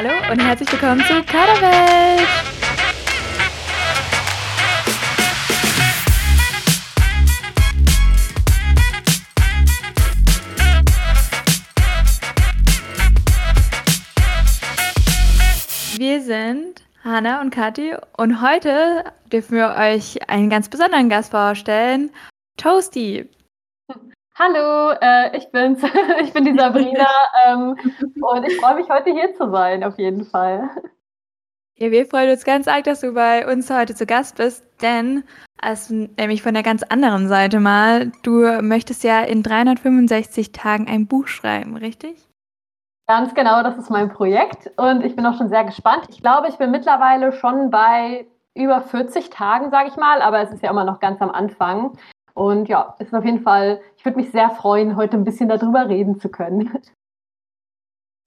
Hallo und herzlich willkommen zu Kaderwelt! Wir sind Hanna und Kathi und heute dürfen wir euch einen ganz besonderen Gast vorstellen, Toasty. Hallo, äh, ich bin's. ich bin die Sabrina ähm, und ich freue mich heute hier zu sein, auf jeden Fall. Ja, wir freuen uns ganz arg, dass du bei uns heute zu Gast bist, denn also nämlich von der ganz anderen Seite mal, du möchtest ja in 365 Tagen ein Buch schreiben, richtig? Ganz genau, das ist mein Projekt und ich bin auch schon sehr gespannt. Ich glaube, ich bin mittlerweile schon bei über 40 Tagen, sage ich mal, aber es ist ja immer noch ganz am Anfang. Und ja, es ist auf jeden Fall, ich würde mich sehr freuen, heute ein bisschen darüber reden zu können.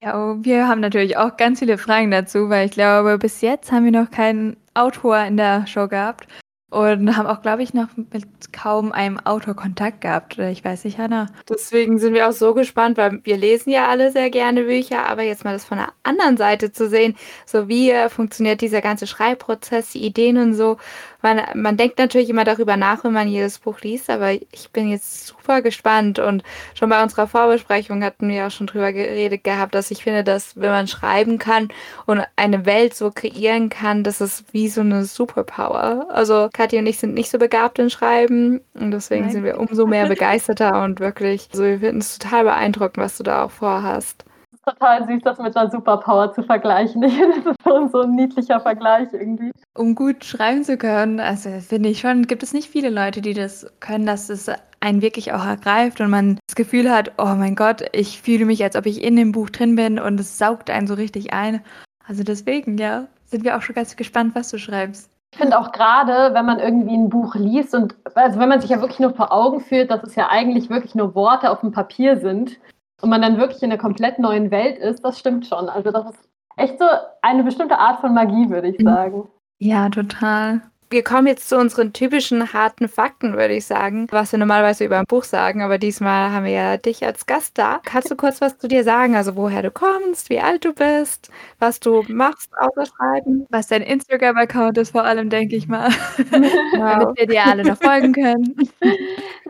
Ja, wir haben natürlich auch ganz viele Fragen dazu, weil ich glaube, bis jetzt haben wir noch keinen Autor in der Show gehabt und haben auch, glaube ich, noch mit kaum einem Autor Kontakt gehabt. Oder ich weiß nicht, Hanna. Deswegen sind wir auch so gespannt, weil wir lesen ja alle sehr gerne Bücher, aber jetzt mal das von der anderen Seite zu sehen, so wie funktioniert dieser ganze Schreibprozess, die Ideen und so man, man denkt natürlich immer darüber nach, wenn man jedes Buch liest, aber ich bin jetzt super gespannt und schon bei unserer Vorbesprechung hatten wir auch schon drüber geredet gehabt, dass ich finde, dass wenn man schreiben kann und eine Welt so kreieren kann, das ist wie so eine Superpower. Also Kathi und ich sind nicht so begabt in Schreiben und deswegen Nein. sind wir umso mehr begeisterter und wirklich, also wir finden es total beeindruckend, was du da auch vorhast total süß, das mit einer Superpower zu vergleichen. Das ist schon so ein niedlicher Vergleich irgendwie. Um gut schreiben zu können, also finde ich schon, gibt es nicht viele Leute, die das können, dass es einen wirklich auch ergreift und man das Gefühl hat, oh mein Gott, ich fühle mich, als ob ich in dem Buch drin bin und es saugt einen so richtig ein. Also deswegen, ja, sind wir auch schon ganz gespannt, was du schreibst. Ich finde auch gerade, wenn man irgendwie ein Buch liest und also wenn man sich ja wirklich nur vor Augen führt, dass es ja eigentlich wirklich nur Worte auf dem Papier sind, und man dann wirklich in einer komplett neuen Welt ist, das stimmt schon. Also das ist echt so eine bestimmte Art von Magie, würde ich mhm. sagen. Ja, total wir kommen jetzt zu unseren typischen harten Fakten, würde ich sagen, was wir normalerweise über ein Buch sagen, aber diesmal haben wir ja dich als Gast da. Kannst du kurz was zu dir sagen? Also woher du kommst, wie alt du bist, was du machst außer Schreiben? Was dein Instagram-Account ist vor allem, denke ich mal. Wow. Damit wir dir alle noch folgen können.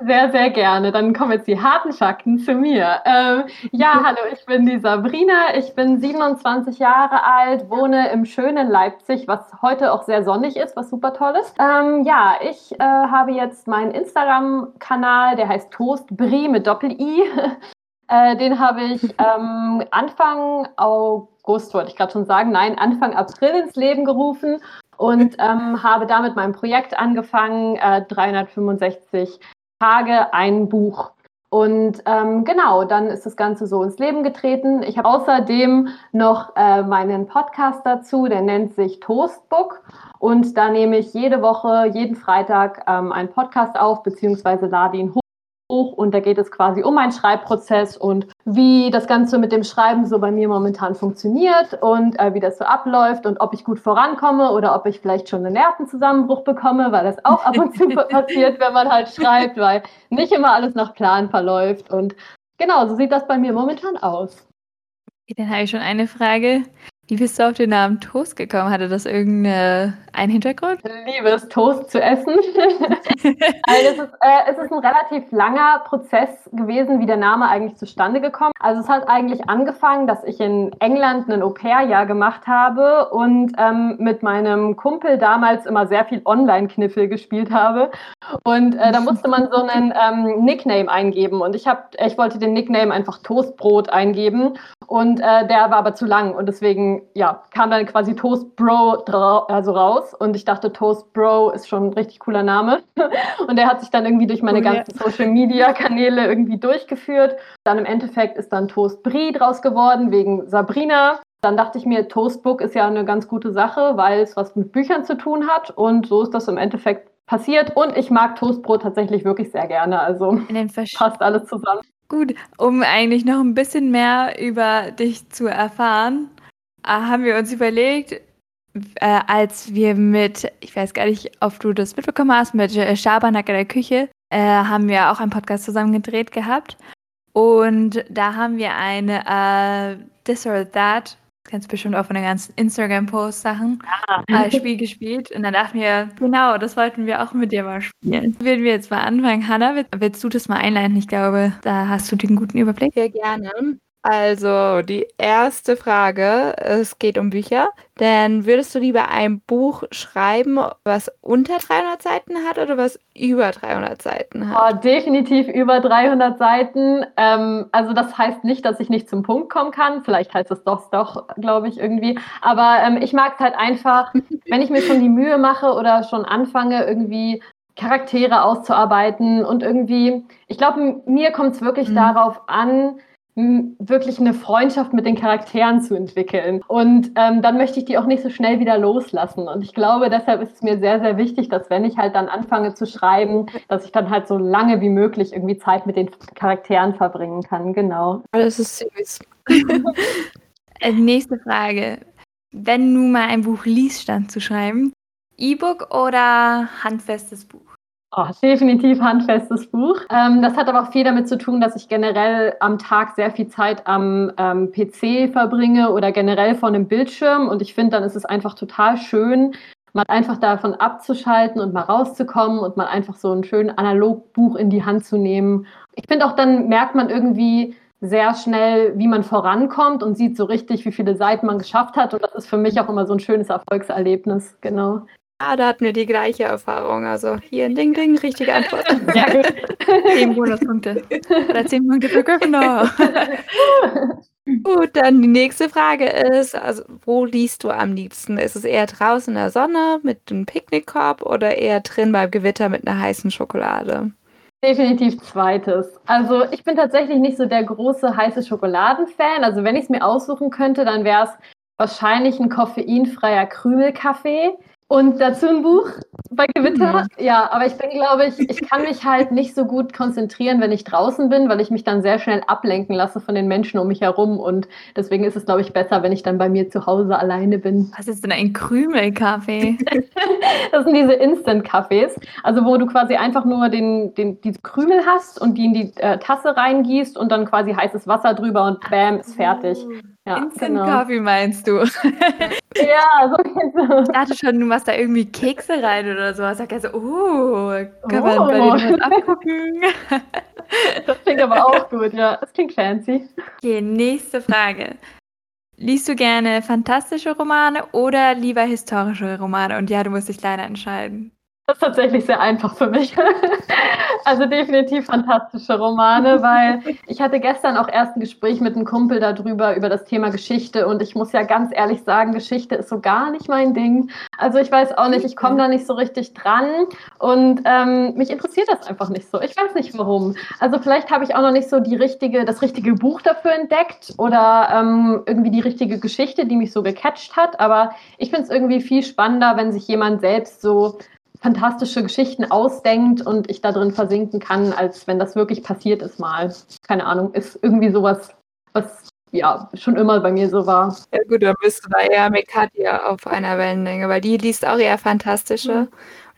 Sehr, sehr gerne. Dann kommen jetzt die harten Fakten zu mir. Ähm, ja, hallo, ich bin die Sabrina. Ich bin 27 Jahre alt, wohne im schönen Leipzig, was heute auch sehr sonnig ist, was super toll ist. Ähm, ja, ich äh, habe jetzt meinen Instagram-Kanal, der heißt Toastbrie mit Doppel-I. äh, den habe ich ähm, Anfang August, wollte ich gerade schon sagen, nein, Anfang April ins Leben gerufen und ähm, habe damit mein Projekt angefangen, äh, 365 Tage ein Buch. Und ähm, genau, dann ist das Ganze so ins Leben getreten. Ich habe außerdem noch äh, meinen Podcast dazu, der nennt sich Toastbook. Und da nehme ich jede Woche, jeden Freitag ähm, einen Podcast auf, beziehungsweise lade ihn hoch und da geht es quasi um meinen Schreibprozess und wie das Ganze mit dem Schreiben so bei mir momentan funktioniert und äh, wie das so abläuft und ob ich gut vorankomme oder ob ich vielleicht schon einen Nervenzusammenbruch bekomme, weil das auch ab und zu passiert, wenn man halt schreibt, weil nicht immer alles nach Plan verläuft. Und genau, so sieht das bei mir momentan aus. Okay, dann habe ich schon eine Frage. Wie bist du auf den Namen Toast gekommen? Hatte das irgendeinen Hintergrund? Ich liebe es, Toast zu essen. also es, ist, äh, es ist ein relativ langer Prozess gewesen, wie der Name eigentlich zustande gekommen. Also es hat eigentlich angefangen, dass ich in England ein Au-pair-Jahr gemacht habe und ähm, mit meinem Kumpel damals immer sehr viel Online-Kniffel gespielt habe. Und äh, da musste man so einen ähm, Nickname eingeben. Und ich, hab, ich wollte den Nickname einfach Toastbrot eingeben. Und äh, der war aber zu lang und deswegen ja, kam dann quasi Toast Bro also raus und ich dachte, Toast Bro ist schon ein richtig cooler Name. Und der hat sich dann irgendwie durch meine oh, ganzen ja. Social Media Kanäle irgendwie durchgeführt. Dann im Endeffekt ist dann Toast Brie draus geworden wegen Sabrina. Dann dachte ich mir, Toastbook ist ja eine ganz gute Sache, weil es was mit Büchern zu tun hat und so ist das im Endeffekt passiert. Und ich mag Toastbrot tatsächlich wirklich sehr gerne. Also passt alles zusammen. Gut, um eigentlich noch ein bisschen mehr über dich zu erfahren, äh, haben wir uns überlegt, äh, als wir mit, ich weiß gar nicht, ob du das mitbekommen hast, mit äh, Schabernack in der Küche, äh, haben wir auch einen Podcast zusammen gedreht gehabt. Und da haben wir eine äh, This or That Kennst bestimmt auch von den ganzen Instagram-Post-Sachen ja. als Spiel gespielt. Und dann dachten wir, genau, das wollten wir auch mit dir mal spielen. Würden wir jetzt mal anfangen. Hanna, willst du das mal einleiten? Ich glaube, da hast du den guten Überblick. Sehr gerne. Also, die erste Frage, es geht um Bücher. Denn würdest du lieber ein Buch schreiben, was unter 300 Seiten hat oder was über 300 Seiten hat? Oh, definitiv über 300 Seiten. Ähm, also das heißt nicht, dass ich nicht zum Punkt kommen kann. Vielleicht heißt es doch, doch, glaube ich, irgendwie. Aber ähm, ich mag es halt einfach, wenn ich mir schon die Mühe mache oder schon anfange, irgendwie Charaktere auszuarbeiten und irgendwie, ich glaube, mir kommt es wirklich mhm. darauf an, wirklich eine Freundschaft mit den Charakteren zu entwickeln. Und ähm, dann möchte ich die auch nicht so schnell wieder loslassen. Und ich glaube, deshalb ist es mir sehr, sehr wichtig, dass wenn ich halt dann anfange zu schreiben, dass ich dann halt so lange wie möglich irgendwie Zeit mit den Charakteren verbringen kann. Genau. Das ist süß. Äh, nächste Frage. Wenn du mal ein Buch liest, stand zu schreiben, E-Book oder handfestes Buch? Oh, definitiv handfestes Buch. Ähm, das hat aber auch viel damit zu tun, dass ich generell am Tag sehr viel Zeit am ähm, PC verbringe oder generell vor einem Bildschirm. Und ich finde, dann ist es einfach total schön, mal einfach davon abzuschalten und mal rauszukommen und mal einfach so ein schönes Analogbuch in die Hand zu nehmen. Ich finde auch, dann merkt man irgendwie sehr schnell, wie man vorankommt und sieht so richtig, wie viele Seiten man geschafft hat. Und das ist für mich auch immer so ein schönes Erfolgserlebnis. Genau. Ah, da hatten wir die gleiche Erfahrung. Also hier ein Ding, Ding, richtige Antwort. Ja, gut. Zehn Bonuspunkte. Oder zehn Punkte für Gryffindor. Gut, dann die nächste Frage ist, also wo liest du am liebsten? Ist es eher draußen in der Sonne mit einem Picknickkorb oder eher drin beim Gewitter mit einer heißen Schokolade? Definitiv zweites. Also ich bin tatsächlich nicht so der große heiße Schokoladen-Fan. Also wenn ich es mir aussuchen könnte, dann wäre es wahrscheinlich ein koffeinfreier Krümelkaffee. Und dazu ein Buch bei Gewitter. Ja, aber ich bin, glaube ich, ich kann mich halt nicht so gut konzentrieren, wenn ich draußen bin, weil ich mich dann sehr schnell ablenken lasse von den Menschen um mich herum. Und deswegen ist es, glaube ich, besser, wenn ich dann bei mir zu Hause alleine bin. Was ist denn ein Krümelkaffee? das sind diese Instant-Kaffees, also wo du quasi einfach nur den, den, diese Krümel hast und die in die äh, Tasse reingießt und dann quasi heißes Wasser drüber und bam, ist fertig. Ja, Instant genau. Coffee meinst du? ja, so. Ich dachte schon, du machst da irgendwie Kekse rein oder so. Ich sag ja so, oh, kann man bei oh. dir was abgucken? das klingt aber auch gut, ja. Das klingt fancy. Okay, nächste Frage. Liest du gerne fantastische Romane oder lieber historische Romane? Und ja, du musst dich leider entscheiden. Das ist tatsächlich sehr einfach für mich. Also definitiv fantastische Romane, weil ich hatte gestern auch erst ein Gespräch mit einem Kumpel darüber, über das Thema Geschichte. Und ich muss ja ganz ehrlich sagen, Geschichte ist so gar nicht mein Ding. Also ich weiß auch nicht, ich komme da nicht so richtig dran. Und ähm, mich interessiert das einfach nicht so. Ich weiß nicht warum. Also vielleicht habe ich auch noch nicht so die richtige, das richtige Buch dafür entdeckt oder ähm, irgendwie die richtige Geschichte, die mich so gecatcht hat. Aber ich finde es irgendwie viel spannender, wenn sich jemand selbst so fantastische Geschichten ausdenkt und ich da drin versinken kann, als wenn das wirklich passiert ist mal. Keine Ahnung, ist irgendwie sowas, was ja schon immer bei mir so war. Ja gut, dann bist du da eher mit Katja auf einer Wellenlänge, weil die liest auch eher fantastische. Mhm.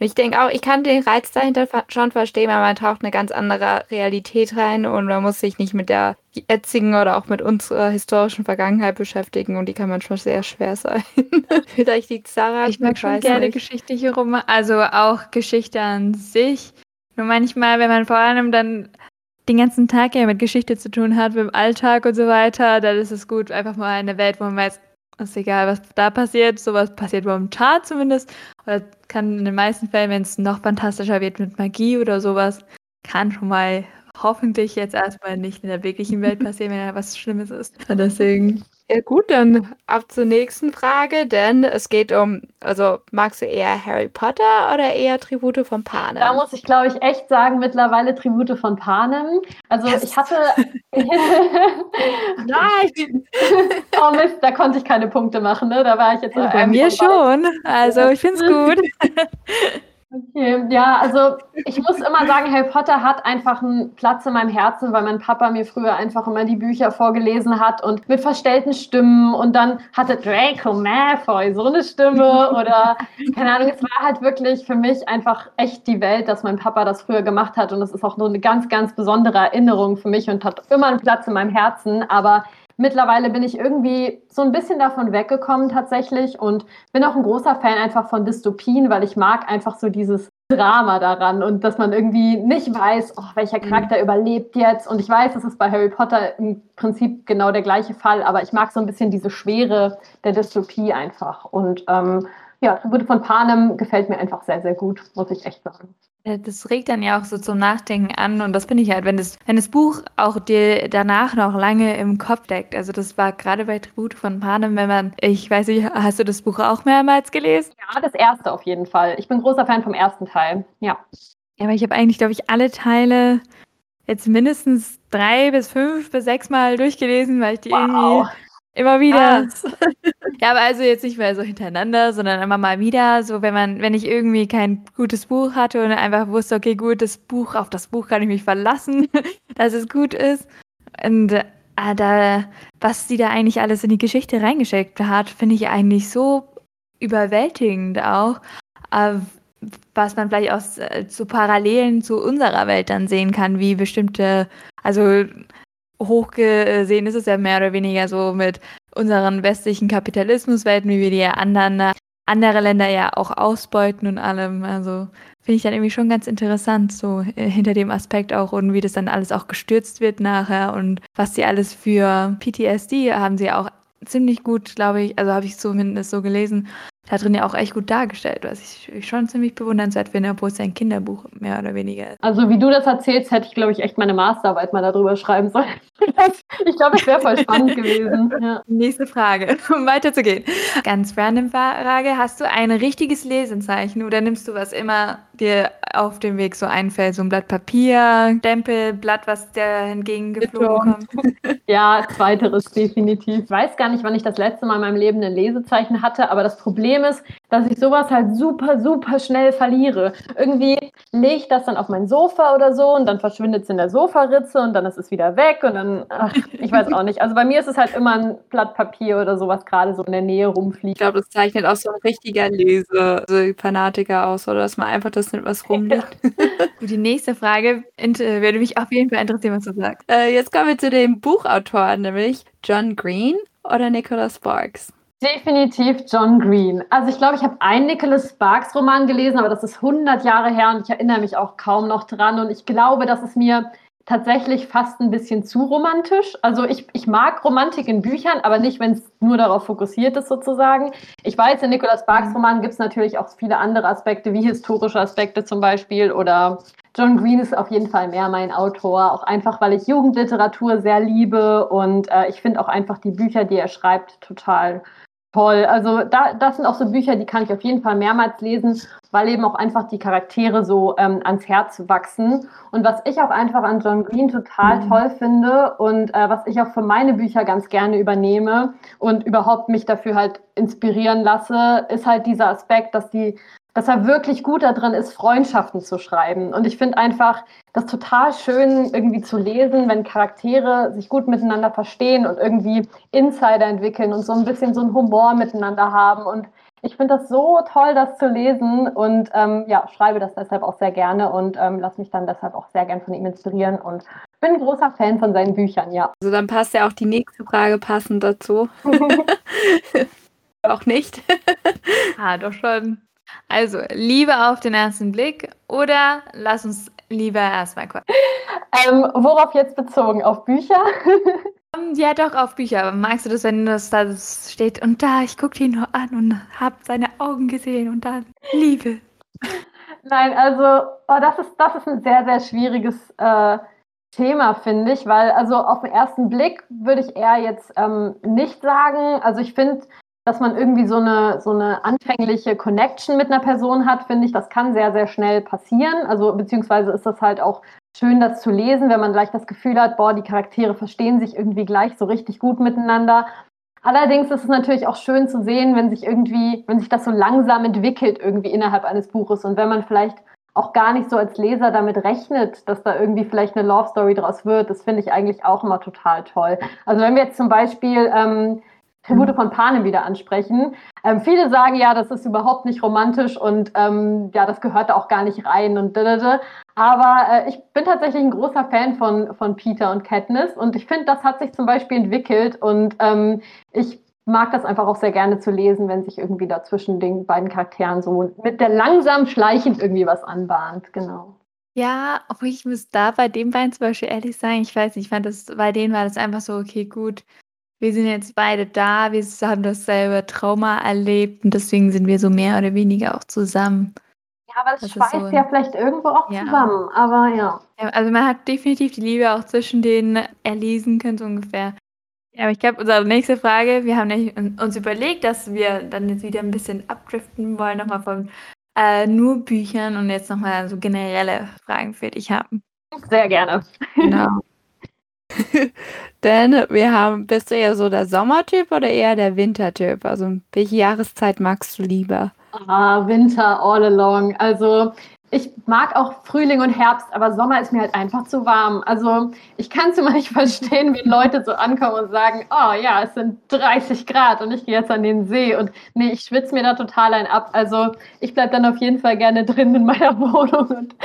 Und ich denke auch, ich kann den Reiz dahinter schon verstehen, aber man taucht eine ganz andere Realität rein und man muss sich nicht mit der jetzigen oder auch mit unserer historischen Vergangenheit beschäftigen und die kann manchmal sehr schwer sein. Vielleicht liegt Sarah. Ich mag schon gerne nicht. geschichtliche Romane, also auch Geschichte an sich. Nur manchmal, wenn man vor allem dann den ganzen Tag ja mit Geschichte zu tun hat, mit dem Alltag und so weiter, dann ist es gut, einfach mal in eine Welt, wo man weiß, ist egal, was da passiert, sowas passiert momentan zumindest. Oder kann in den meisten Fällen, wenn es noch fantastischer wird mit Magie oder sowas, kann schon mal hoffentlich jetzt erstmal nicht in der wirklichen Welt passieren, wenn da was Schlimmes ist. Und deswegen ja gut, dann ab zur nächsten Frage, denn es geht um, also magst du eher Harry Potter oder eher Tribute von Panem? Da muss ich, glaube ich, echt sagen, mittlerweile Tribute von Panem. Also yes. ich hatte... Nein! oh Mist, da konnte ich keine Punkte machen, ne? Da war ich jetzt... Bei mir schon, also ich finde es gut. Okay, ja, also ich muss immer sagen, Harry Potter hat einfach einen Platz in meinem Herzen, weil mein Papa mir früher einfach immer die Bücher vorgelesen hat und mit verstellten Stimmen und dann hatte Draco Malfoy so eine Stimme oder keine Ahnung, es war halt wirklich für mich einfach echt die Welt, dass mein Papa das früher gemacht hat und es ist auch nur eine ganz, ganz besondere Erinnerung für mich und hat immer einen Platz in meinem Herzen, aber mittlerweile bin ich irgendwie so ein bisschen davon weggekommen tatsächlich und bin auch ein großer Fan einfach von Dystopien, weil ich mag einfach so dieses Drama daran und dass man irgendwie nicht weiß, oh, welcher mhm. Charakter mhm. überlebt jetzt. Und ich weiß, es ist bei Harry Potter im Prinzip genau der gleiche Fall, aber ich mag so ein bisschen diese Schwere der Dystopie einfach. Und ähm, ja, Tribute von Panem gefällt mir einfach sehr, sehr gut, muss ich echt sagen. Das regt dann ja auch so zum Nachdenken an und das finde ich halt, wenn das, wenn das Buch auch dir danach noch lange im Kopf deckt. Also das war gerade bei Tribute von Panem, wenn man, ich weiß nicht, hast du das Buch auch mehrmals gelesen? Ja, das erste auf jeden Fall. Ich bin großer Fan vom ersten Teil, ja. Ja, aber ich habe eigentlich, glaube ich, alle Teile jetzt mindestens drei bis fünf bis sechs Mal durchgelesen, weil ich die wow. irgendwie Immer wieder. Ah. ja, aber also jetzt nicht mehr so hintereinander, sondern immer mal wieder. So, wenn man, wenn ich irgendwie kein gutes Buch hatte und einfach wusste, okay, gut, das Buch, auf das Buch kann ich mich verlassen, dass es gut ist. Und äh, da, was sie da eigentlich alles in die Geschichte reingeschickt hat, finde ich eigentlich so überwältigend auch. Äh, was man vielleicht auch äh, zu Parallelen zu unserer Welt dann sehen kann, wie bestimmte, also hochgesehen ist es ja mehr oder weniger so mit unseren westlichen Kapitalismuswelten, wie wir die anderen andere Länder ja auch ausbeuten und allem. Also finde ich dann irgendwie schon ganz interessant, so äh, hinter dem Aspekt auch und wie das dann alles auch gestürzt wird nachher und was sie alles für PTSD haben sie auch ziemlich gut, glaube ich, also habe ich zumindest so gelesen, da drin ja auch echt gut dargestellt, was ich schon ziemlich bewundernswert finde, obwohl es ein Kinderbuch mehr oder weniger ist. Also wie du das erzählst, hätte ich, glaube ich, echt meine Masterarbeit mal darüber schreiben sollen. ich glaube, es wäre voll spannend gewesen. Ja. Nächste Frage, um weiterzugehen. Ganz random Frage, hast du ein richtiges Lesenzeichen oder nimmst du was immer dir auf dem Weg so einfällt, so ein Blatt Papier, Stempel, Blatt, was der entgegengeflogen kommt? ja, zweiteres definitiv. Ich weiß gar nicht, wann ich das letzte Mal in meinem Leben ein Lesezeichen hatte, aber das Problem Problem ist, dass ich sowas halt super, super schnell verliere. Irgendwie lege ich das dann auf mein Sofa oder so und dann verschwindet es in der Sofaritze und dann ist es wieder weg und dann, ach, ich weiß auch nicht. Also bei mir ist es halt immer ein Blatt Papier oder sowas gerade so in der Nähe rumfliegt. Ich glaube, das zeichnet auch so ein richtiger Lese-Fanatiker aus, oder dass man einfach das nicht was rumliegt. Die nächste Frage würde mich auf jeden Fall interessieren, was du sagst. Äh, jetzt kommen wir zu dem Buchautor, nämlich John Green oder Nicholas Sparks. Definitiv John Green. Also ich glaube, ich habe einen Nicholas Sparks Roman gelesen, aber das ist 100 Jahre her und ich erinnere mich auch kaum noch dran. Und ich glaube, dass es mir tatsächlich fast ein bisschen zu romantisch. Also ich, ich mag Romantik in Büchern, aber nicht, wenn es nur darauf fokussiert ist sozusagen. Ich weiß, in Nicholas Sparks mhm. Roman gibt es natürlich auch viele andere Aspekte, wie historische Aspekte zum Beispiel oder John Green ist auf jeden Fall mehr mein Autor, auch einfach, weil ich Jugendliteratur sehr liebe und äh, ich finde auch einfach die Bücher, die er schreibt, total Toll. Also da, das sind auch so Bücher, die kann ich auf jeden Fall mehrmals lesen, weil eben auch einfach die Charaktere so ähm, ans Herz wachsen. Und was ich auch einfach an John Green total mhm. toll finde und äh, was ich auch für meine Bücher ganz gerne übernehme und überhaupt mich dafür halt inspirieren lasse, ist halt dieser Aspekt, dass die dass er wirklich gut darin ist, Freundschaften zu schreiben. Und ich finde einfach das total schön, irgendwie zu lesen, wenn Charaktere sich gut miteinander verstehen und irgendwie Insider entwickeln und so ein bisschen so einen Humor miteinander haben. Und ich finde das so toll, das zu lesen und ähm, ja, schreibe das deshalb auch sehr gerne und ähm, lasse mich dann deshalb auch sehr gern von ihm inspirieren und bin ein großer Fan von seinen Büchern, ja. Also dann passt ja auch die nächste Frage passend dazu. auch nicht. ah, doch schon. Also, Liebe auf den ersten Blick oder lass uns lieber erstmal quatschen. Ähm, worauf jetzt bezogen? Auf Bücher? Ähm, ja, doch, auf Bücher. Magst du das, wenn das da steht und da, ich gucke ihn nur an und habe seine Augen gesehen und dann Liebe? Nein, also, oh, das, ist, das ist ein sehr, sehr schwieriges äh, Thema, finde ich, weil also auf den ersten Blick würde ich eher jetzt ähm, nicht sagen. Also ich finde, dass man irgendwie so eine, so eine anfängliche Connection mit einer Person hat, finde ich, das kann sehr, sehr schnell passieren. Also beziehungsweise ist das halt auch schön, das zu lesen, wenn man gleich das Gefühl hat, boah, die Charaktere verstehen sich irgendwie gleich so richtig gut miteinander. Allerdings ist es natürlich auch schön zu sehen, wenn sich irgendwie, wenn sich das so langsam entwickelt irgendwie innerhalb eines Buches und wenn man vielleicht auch gar nicht so als Leser damit rechnet, dass da irgendwie vielleicht eine Love Story draus wird, das finde ich eigentlich auch immer total toll. Also wenn wir jetzt zum Beispiel ähm, Tribute mhm. von Panem wieder ansprechen. Ähm, viele sagen ja, das ist überhaupt nicht romantisch und ähm, ja, das gehört da auch gar nicht rein und da, Aber äh, ich bin tatsächlich ein großer Fan von, von Peter und Katniss und ich finde, das hat sich zum Beispiel entwickelt und ähm, ich mag das einfach auch sehr gerne zu lesen, wenn sich irgendwie da zwischen den beiden Charakteren so mit der langsam schleichend irgendwie was anbahnt. Genau. Ja, obwohl ich muss da bei den beiden zum Beispiel ehrlich sein, ich weiß nicht, ich fand das, bei denen war das einfach so, okay, gut, wir sind jetzt beide da, wir haben dasselbe Trauma erlebt und deswegen sind wir so mehr oder weniger auch zusammen. Ja, aber es schweißt so ja vielleicht irgendwo auch ja. zusammen, aber ja. ja. Also man hat definitiv die Liebe auch zwischen denen erlesen können, so ungefähr. Ja, aber ich glaube, unsere nächste Frage, wir haben uns überlegt, dass wir dann jetzt wieder ein bisschen abdriften wollen, nochmal von äh, nur Büchern und jetzt nochmal so generelle Fragen für dich haben. Sehr gerne. Genau. Denn wir haben, bist du eher so der Sommertyp oder eher der Wintertyp? Also welche Jahreszeit magst du lieber? Ah, Winter all along. Also ich mag auch Frühling und Herbst, aber Sommer ist mir halt einfach zu warm. Also ich kann es immer nicht verstehen, wenn Leute so ankommen und sagen, oh ja, es sind 30 Grad und ich gehe jetzt an den See und nee, ich schwitze mir da total ein ab. Also ich bleibe dann auf jeden Fall gerne drin in meiner Wohnung und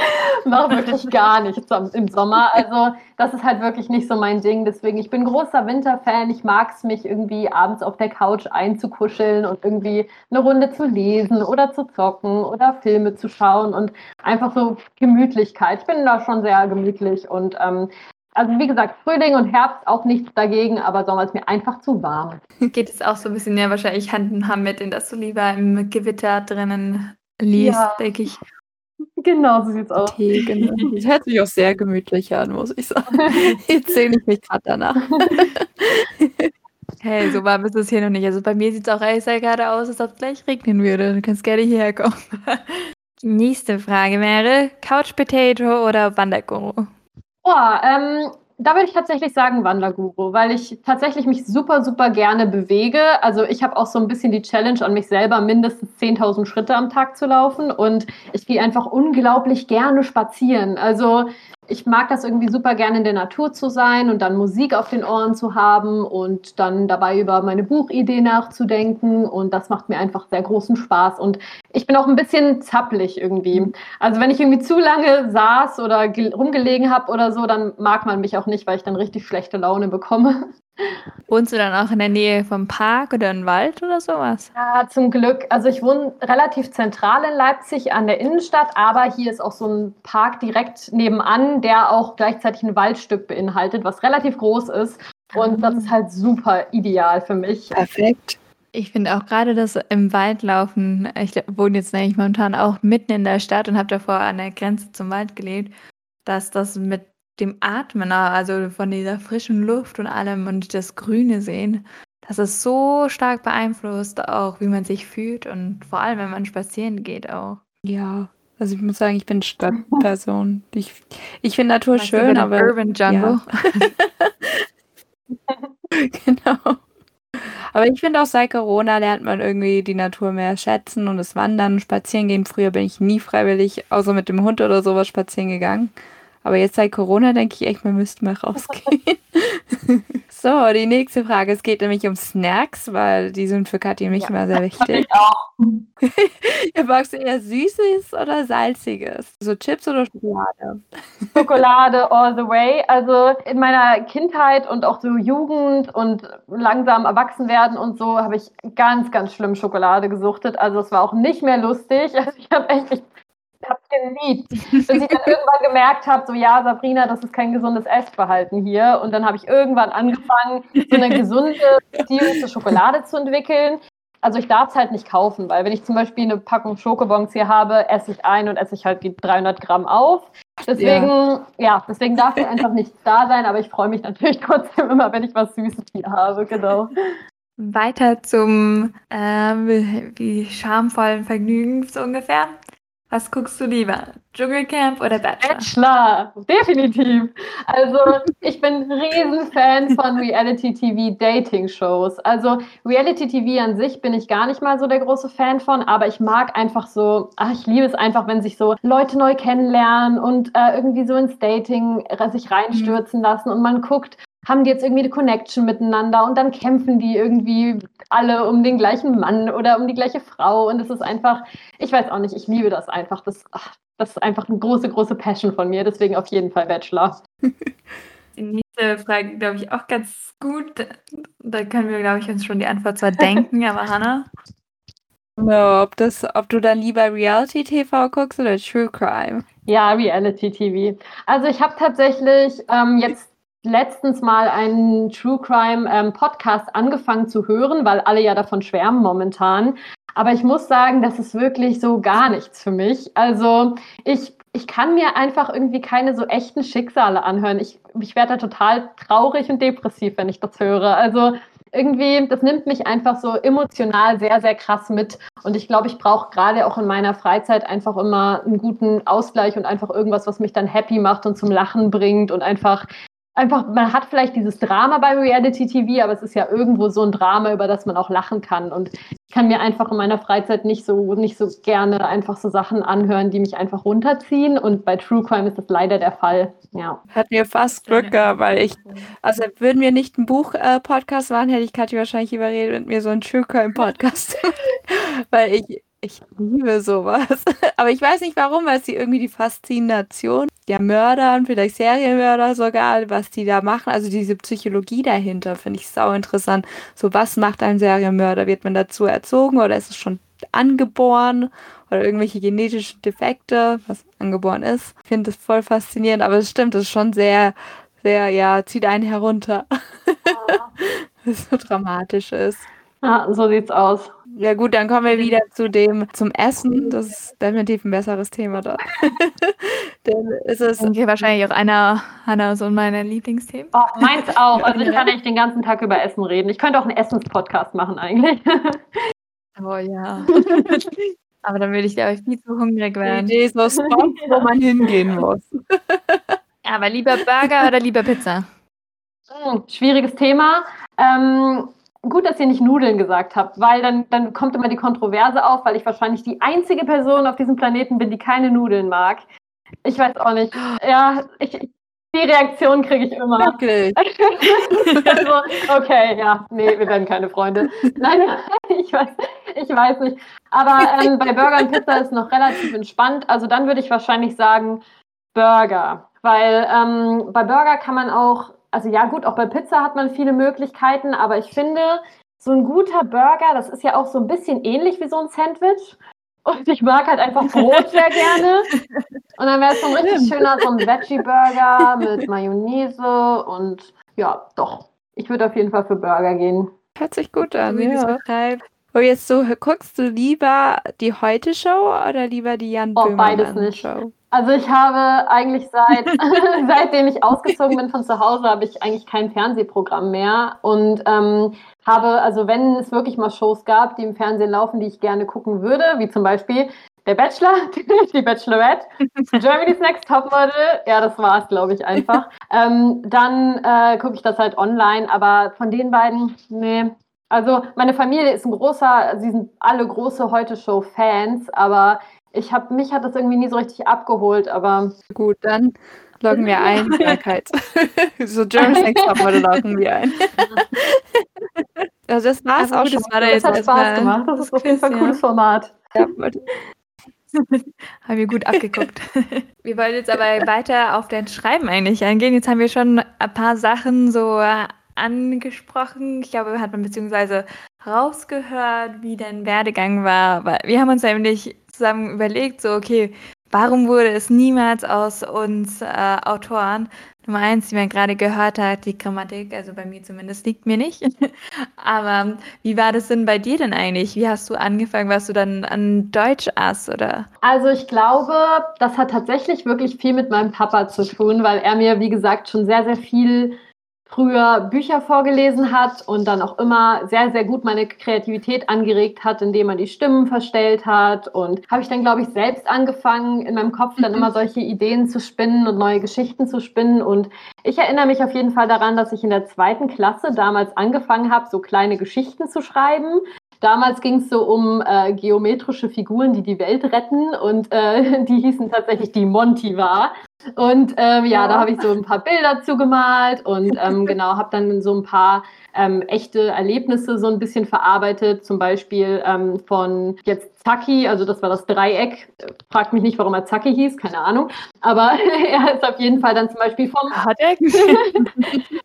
mache wirklich gar nichts im Sommer. Also das ist halt wirklich nicht so mein Ding. Deswegen, ich bin großer Winterfan. Ich mag es, mich irgendwie abends auf der Couch einzukuscheln und irgendwie eine Runde zu lesen oder zu zocken oder Filme zu schauen und einfach so Gemütlichkeit. Ich bin da schon sehr gemütlich und ähm, also wie gesagt, Frühling und Herbst auch nichts dagegen, aber Sommer ist mir einfach zu warm. Geht es auch so ein bisschen ja wahrscheinlich Hand in Hand mit, in dass du lieber im Gewitter drinnen liest, ja. denke ich. Genau, so sieht's aus. Okay, genau. Das hört sich auch sehr gemütlich an, muss ich sagen. Jetzt sehne ich mich gerade danach. Hey, so warm ist es hier noch nicht. Also bei mir sieht es auch gerade aus, als ob es gleich regnen würde. Du kannst gerne hierher kommen. Die nächste Frage wäre: Couch Potato oder Wanderguru? Boah, ähm, da würde ich tatsächlich sagen Wanderguru, weil ich tatsächlich mich super, super gerne bewege. Also ich habe auch so ein bisschen die Challenge an mich selber, mindestens 10.000 Schritte am Tag zu laufen. Und ich gehe einfach unglaublich gerne spazieren. Also ich mag das irgendwie super gerne in der Natur zu sein und dann Musik auf den Ohren zu haben und dann dabei über meine Buchidee nachzudenken. Und das macht mir einfach sehr großen Spaß. Und ich bin auch ein bisschen zappelig irgendwie. Also wenn ich irgendwie zu lange saß oder rumgelegen habe oder so, dann mag man mich auch nicht, weil ich dann richtig schlechte Laune bekomme. Wohnst du dann auch in der Nähe vom Park oder im Wald oder sowas? Ja, zum Glück. Also ich wohne relativ zentral in Leipzig an der Innenstadt, aber hier ist auch so ein Park direkt nebenan, der auch gleichzeitig ein Waldstück beinhaltet, was relativ groß ist. Und das ist halt super ideal für mich. Perfekt. Ich finde auch gerade das im Wald laufen, ich wohne jetzt eigentlich momentan auch mitten in der Stadt und habe davor an der Grenze zum Wald gelebt, dass das mit dem Atmen, also von dieser frischen Luft und allem und das Grüne sehen, das ist so stark beeinflusst auch, wie man sich fühlt und vor allem, wenn man spazieren geht auch. Ja, also ich muss sagen, ich bin Stadtperson. Ich, ich finde Natur weißt schön, aber. Urban Jungle. Ja. genau. Aber ich finde auch seit Corona lernt man irgendwie die Natur mehr schätzen und das Wandern, Spazieren gehen. Früher bin ich nie freiwillig, außer mit dem Hund oder sowas spazieren gegangen. Aber jetzt seit Corona denke ich echt, man müsste mal rausgehen. so, die nächste Frage. Es geht nämlich um Snacks, weil die sind für Kathi und mich ja, immer sehr wichtig. Ich auch. ja, magst du eher Süßes oder Salziges? So Chips oder Schokolade? Schokolade all the way. Also in meiner Kindheit und auch so Jugend und langsam erwachsen werden und so habe ich ganz, ganz schlimm Schokolade gesuchtet. Also es war auch nicht mehr lustig. Also ich habe echt ich habe geliebt. Bis ich dann irgendwann gemerkt habe, so ja, Sabrina, das ist kein gesundes Essverhalten hier. Und dann habe ich irgendwann angefangen, so eine gesunde Beziehung zur Schokolade zu entwickeln. Also ich darf es halt nicht kaufen, weil wenn ich zum Beispiel eine Packung Schokobons hier habe, esse ich ein und esse ich halt die 300 Gramm auf. Deswegen, ja, ja deswegen darf es einfach nicht da sein, aber ich freue mich natürlich trotzdem immer, wenn ich was Süßes hier habe, genau. Weiter zum äh, wie schamvollen Vergnügen so ungefähr. Was guckst du lieber? Dschungelcamp oder Bachelor? Bachelor, definitiv. Also ich bin Riesenfan von Reality-TV-Dating-Shows. Also Reality-TV an sich bin ich gar nicht mal so der große Fan von, aber ich mag einfach so, ach, ich liebe es einfach, wenn sich so Leute neu kennenlernen und äh, irgendwie so ins Dating sich reinstürzen lassen und man guckt, haben die jetzt irgendwie eine Connection miteinander und dann kämpfen die irgendwie alle um den gleichen Mann oder um die gleiche Frau und es ist einfach, ich weiß auch nicht, ich liebe das einfach. Das, ach, das ist einfach eine große, große Passion von mir, deswegen auf jeden Fall Bachelor. Die nächste Frage, glaube ich, auch ganz gut. Da können wir, glaube ich, uns schon die Antwort zwar denken, aber Hannah? No, ob, das, ob du dann lieber Reality-TV guckst oder True Crime? Ja, Reality-TV. Also ich habe tatsächlich ähm, jetzt letztens mal einen True Crime ähm, Podcast angefangen zu hören, weil alle ja davon schwärmen momentan. Aber ich muss sagen, das ist wirklich so gar nichts für mich. Also ich, ich kann mir einfach irgendwie keine so echten Schicksale anhören. Ich, ich werde da total traurig und depressiv, wenn ich das höre. Also irgendwie, das nimmt mich einfach so emotional sehr, sehr krass mit. Und ich glaube, ich brauche gerade auch in meiner Freizeit einfach immer einen guten Ausgleich und einfach irgendwas, was mich dann happy macht und zum Lachen bringt und einfach einfach, man hat vielleicht dieses Drama bei Reality TV, aber es ist ja irgendwo so ein Drama, über das man auch lachen kann. Und ich kann mir einfach in meiner Freizeit nicht so, nicht so gerne einfach so Sachen anhören, die mich einfach runterziehen. Und bei True Crime ist das leider der Fall. Ja. Hat mir fast Glück gehabt, weil ich, also würden wir nicht einen Buch-Podcast äh, machen, hätte ich Kathi wahrscheinlich überredet, mit mir so einen True Crime-Podcast. weil ich, ich liebe sowas. Aber ich weiß nicht warum, weil sie irgendwie die Faszination der Mörder und vielleicht Serienmörder sogar, was die da machen, also diese Psychologie dahinter, finde ich sau interessant. So, was macht ein Serienmörder? Wird man dazu erzogen oder ist es schon angeboren oder irgendwelche genetischen Defekte, was angeboren ist? Ich finde das voll faszinierend, aber es stimmt, es ist schon sehr, sehr, ja, zieht einen herunter. Ja. es so dramatisch ist. Ja, so sieht's aus. Ja gut, dann kommen wir wieder zu dem zum Essen. Das ist definitiv ein besseres Thema da. dann ist es okay, wahrscheinlich auch einer, einer so meiner Lieblingsthemen. Oh, meins auch. Also ich kann nicht den ganzen Tag über Essen reden. Ich könnte auch einen Essenspodcast machen eigentlich. oh ja. Aber dann würde ich glaube ich viel zu hungrig werden. Die Idee ist was wo man hingehen muss. Aber lieber Burger oder lieber Pizza? Hm, schwieriges Thema. Ähm, gut, dass ihr nicht Nudeln gesagt habt, weil dann, dann kommt immer die Kontroverse auf, weil ich wahrscheinlich die einzige Person auf diesem Planeten bin, die keine Nudeln mag. Ich weiß auch nicht. Ja, ich, die Reaktion kriege ich immer. Wirklich? also, okay, ja, nee, wir werden keine Freunde. Nein, ich weiß, ich weiß nicht. Aber ähm, bei Burger und Pizza ist noch relativ entspannt. Also dann würde ich wahrscheinlich sagen Burger. Weil ähm, bei Burger kann man auch also ja gut, auch bei Pizza hat man viele Möglichkeiten, aber ich finde, so ein guter Burger, das ist ja auch so ein bisschen ähnlich wie so ein Sandwich. Und ich mag halt einfach Brot sehr gerne. Und dann wäre es so ein richtig schöner, so ein Veggie-Burger mit Mayonnaise und ja, doch. Ich würde auf jeden Fall für Burger gehen. Hört sich gut an, ja. Oh, jetzt so, guckst du lieber die Heute-Show oder lieber die Jan oh, beides nicht. Show? Also ich habe eigentlich seit seitdem ich ausgezogen bin von zu Hause, habe ich eigentlich kein Fernsehprogramm mehr und ähm, habe, also wenn es wirklich mal Shows gab, die im Fernsehen laufen, die ich gerne gucken würde, wie zum Beispiel der Bachelor, die Bachelorette, Germany's Next Topmodel, ja, das war es, glaube ich, einfach. ähm, dann äh, gucke ich das halt online, aber von den beiden, nee. Also meine Familie ist ein großer, sie sind alle große Heute-Show-Fans, aber ich habe mich hat das irgendwie nie so richtig abgeholt, aber gut, dann loggen wir ein. Krankheit. so German Next Topmodel loggen wir ein. also das war es also auch schon. Das, war das hat Spaß gemacht. Das ist auf jeden Fall ein cooles Format. Ja, haben wir gut abgeguckt. wir wollen jetzt aber weiter auf dein Schreiben eigentlich eingehen. Jetzt haben wir schon ein paar Sachen so angesprochen. Ich glaube, hat man beziehungsweise rausgehört, wie dein Werdegang war. Wir haben uns nämlich zusammen überlegt, so, okay, warum wurde es niemals aus uns äh, Autoren? Nummer eins, die man gerade gehört hat, die Grammatik, also bei mir zumindest liegt mir nicht. Aber wie war das denn bei dir denn eigentlich? Wie hast du angefangen? Warst du dann an Deutsch ass oder? Also ich glaube, das hat tatsächlich wirklich viel mit meinem Papa zu tun, weil er mir, wie gesagt, schon sehr, sehr viel früher Bücher vorgelesen hat und dann auch immer sehr, sehr gut meine Kreativität angeregt hat, indem man die Stimmen verstellt hat. Und habe ich dann, glaube ich, selbst angefangen, in meinem Kopf dann mhm. immer solche Ideen zu spinnen und neue Geschichten zu spinnen. Und ich erinnere mich auf jeden Fall daran, dass ich in der zweiten Klasse damals angefangen habe, so kleine Geschichten zu schreiben. Damals ging es so um äh, geometrische Figuren, die die Welt retten und äh, die hießen tatsächlich die Montiva. Und ähm, ja, ja, da habe ich so ein paar Bilder zugemalt und ähm, genau, habe dann so ein paar ähm, echte Erlebnisse so ein bisschen verarbeitet, zum Beispiel ähm, von jetzt Zaki, also das war das Dreieck. Fragt mich nicht, warum er Zaki hieß, keine Ahnung. Aber er ist auf jeden Fall dann zum Beispiel vom,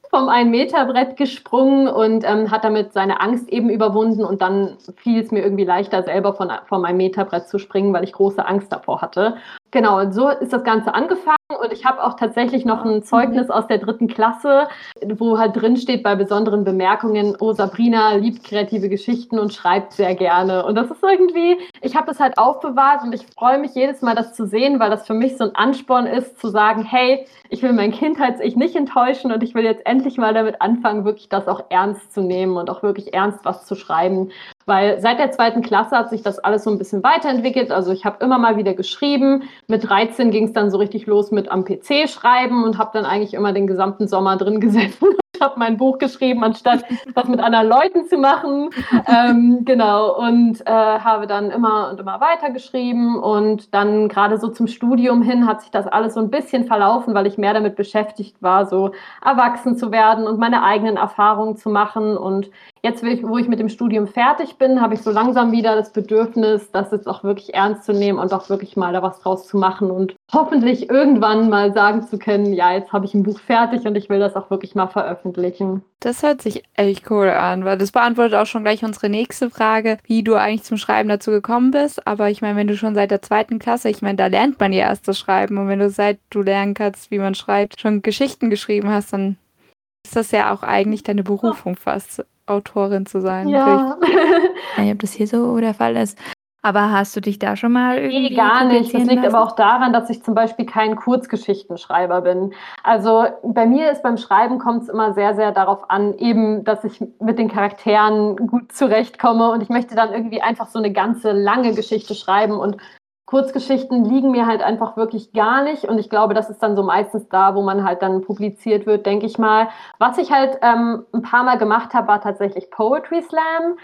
vom Ein-Meter-Brett gesprungen und ähm, hat damit seine Angst eben überwunden. Und dann fiel es mir irgendwie leichter, selber von, vom Ein-Meter-Brett zu springen, weil ich große Angst davor hatte. Genau, und so ist das Ganze angefangen. Und ich habe auch tatsächlich noch ein Zeugnis aus der dritten Klasse, wo halt drin steht bei besonderen Bemerkungen, oh, Sabrina liebt kreative Geschichten und schreibt sehr gerne. Und das ist irgendwie, ich habe das halt aufbewahrt und ich freue mich jedes Mal, das zu sehen, weil das für mich so ein Ansporn ist, zu sagen, hey, ich will mein Kindheits-Ich nicht enttäuschen und ich will jetzt endlich mal damit anfangen, wirklich das auch ernst zu nehmen und auch wirklich ernst was zu schreiben. Weil seit der zweiten Klasse hat sich das alles so ein bisschen weiterentwickelt. Also ich habe immer mal wieder geschrieben. Mit 13 ging es dann so richtig los mit am PC schreiben und habe dann eigentlich immer den gesamten Sommer drin gesessen habe mein Buch geschrieben, anstatt was mit anderen Leuten zu machen. ähm, genau, und äh, habe dann immer und immer weiter geschrieben. Und dann gerade so zum Studium hin hat sich das alles so ein bisschen verlaufen, weil ich mehr damit beschäftigt war, so erwachsen zu werden und meine eigenen Erfahrungen zu machen. Und Jetzt, wo ich mit dem Studium fertig bin, habe ich so langsam wieder das Bedürfnis, das jetzt auch wirklich ernst zu nehmen und auch wirklich mal da was draus zu machen und hoffentlich irgendwann mal sagen zu können, ja, jetzt habe ich ein Buch fertig und ich will das auch wirklich mal veröffentlichen. Das hört sich echt cool an, weil das beantwortet auch schon gleich unsere nächste Frage, wie du eigentlich zum Schreiben dazu gekommen bist. Aber ich meine, wenn du schon seit der zweiten Klasse, ich meine, da lernt man ja erst das Schreiben und wenn du seit du lernen kannst, wie man schreibt, schon Geschichten geschrieben hast, dann ist das ja auch eigentlich deine Berufung fast. Autorin zu sein. Ja. ich weiß nicht, ob das hier so der Fall ist. Aber hast du dich da schon mal irgendwie. Nee, gar nicht. Das liegt lassen? aber auch daran, dass ich zum Beispiel kein Kurzgeschichtenschreiber bin. Also bei mir ist beim Schreiben kommt es immer sehr, sehr darauf an, eben, dass ich mit den Charakteren gut zurechtkomme und ich möchte dann irgendwie einfach so eine ganze lange Geschichte schreiben und Kurzgeschichten liegen mir halt einfach wirklich gar nicht und ich glaube, das ist dann so meistens da, wo man halt dann publiziert wird, denke ich mal. Was ich halt ähm, ein paar Mal gemacht habe, war tatsächlich Poetry Slam.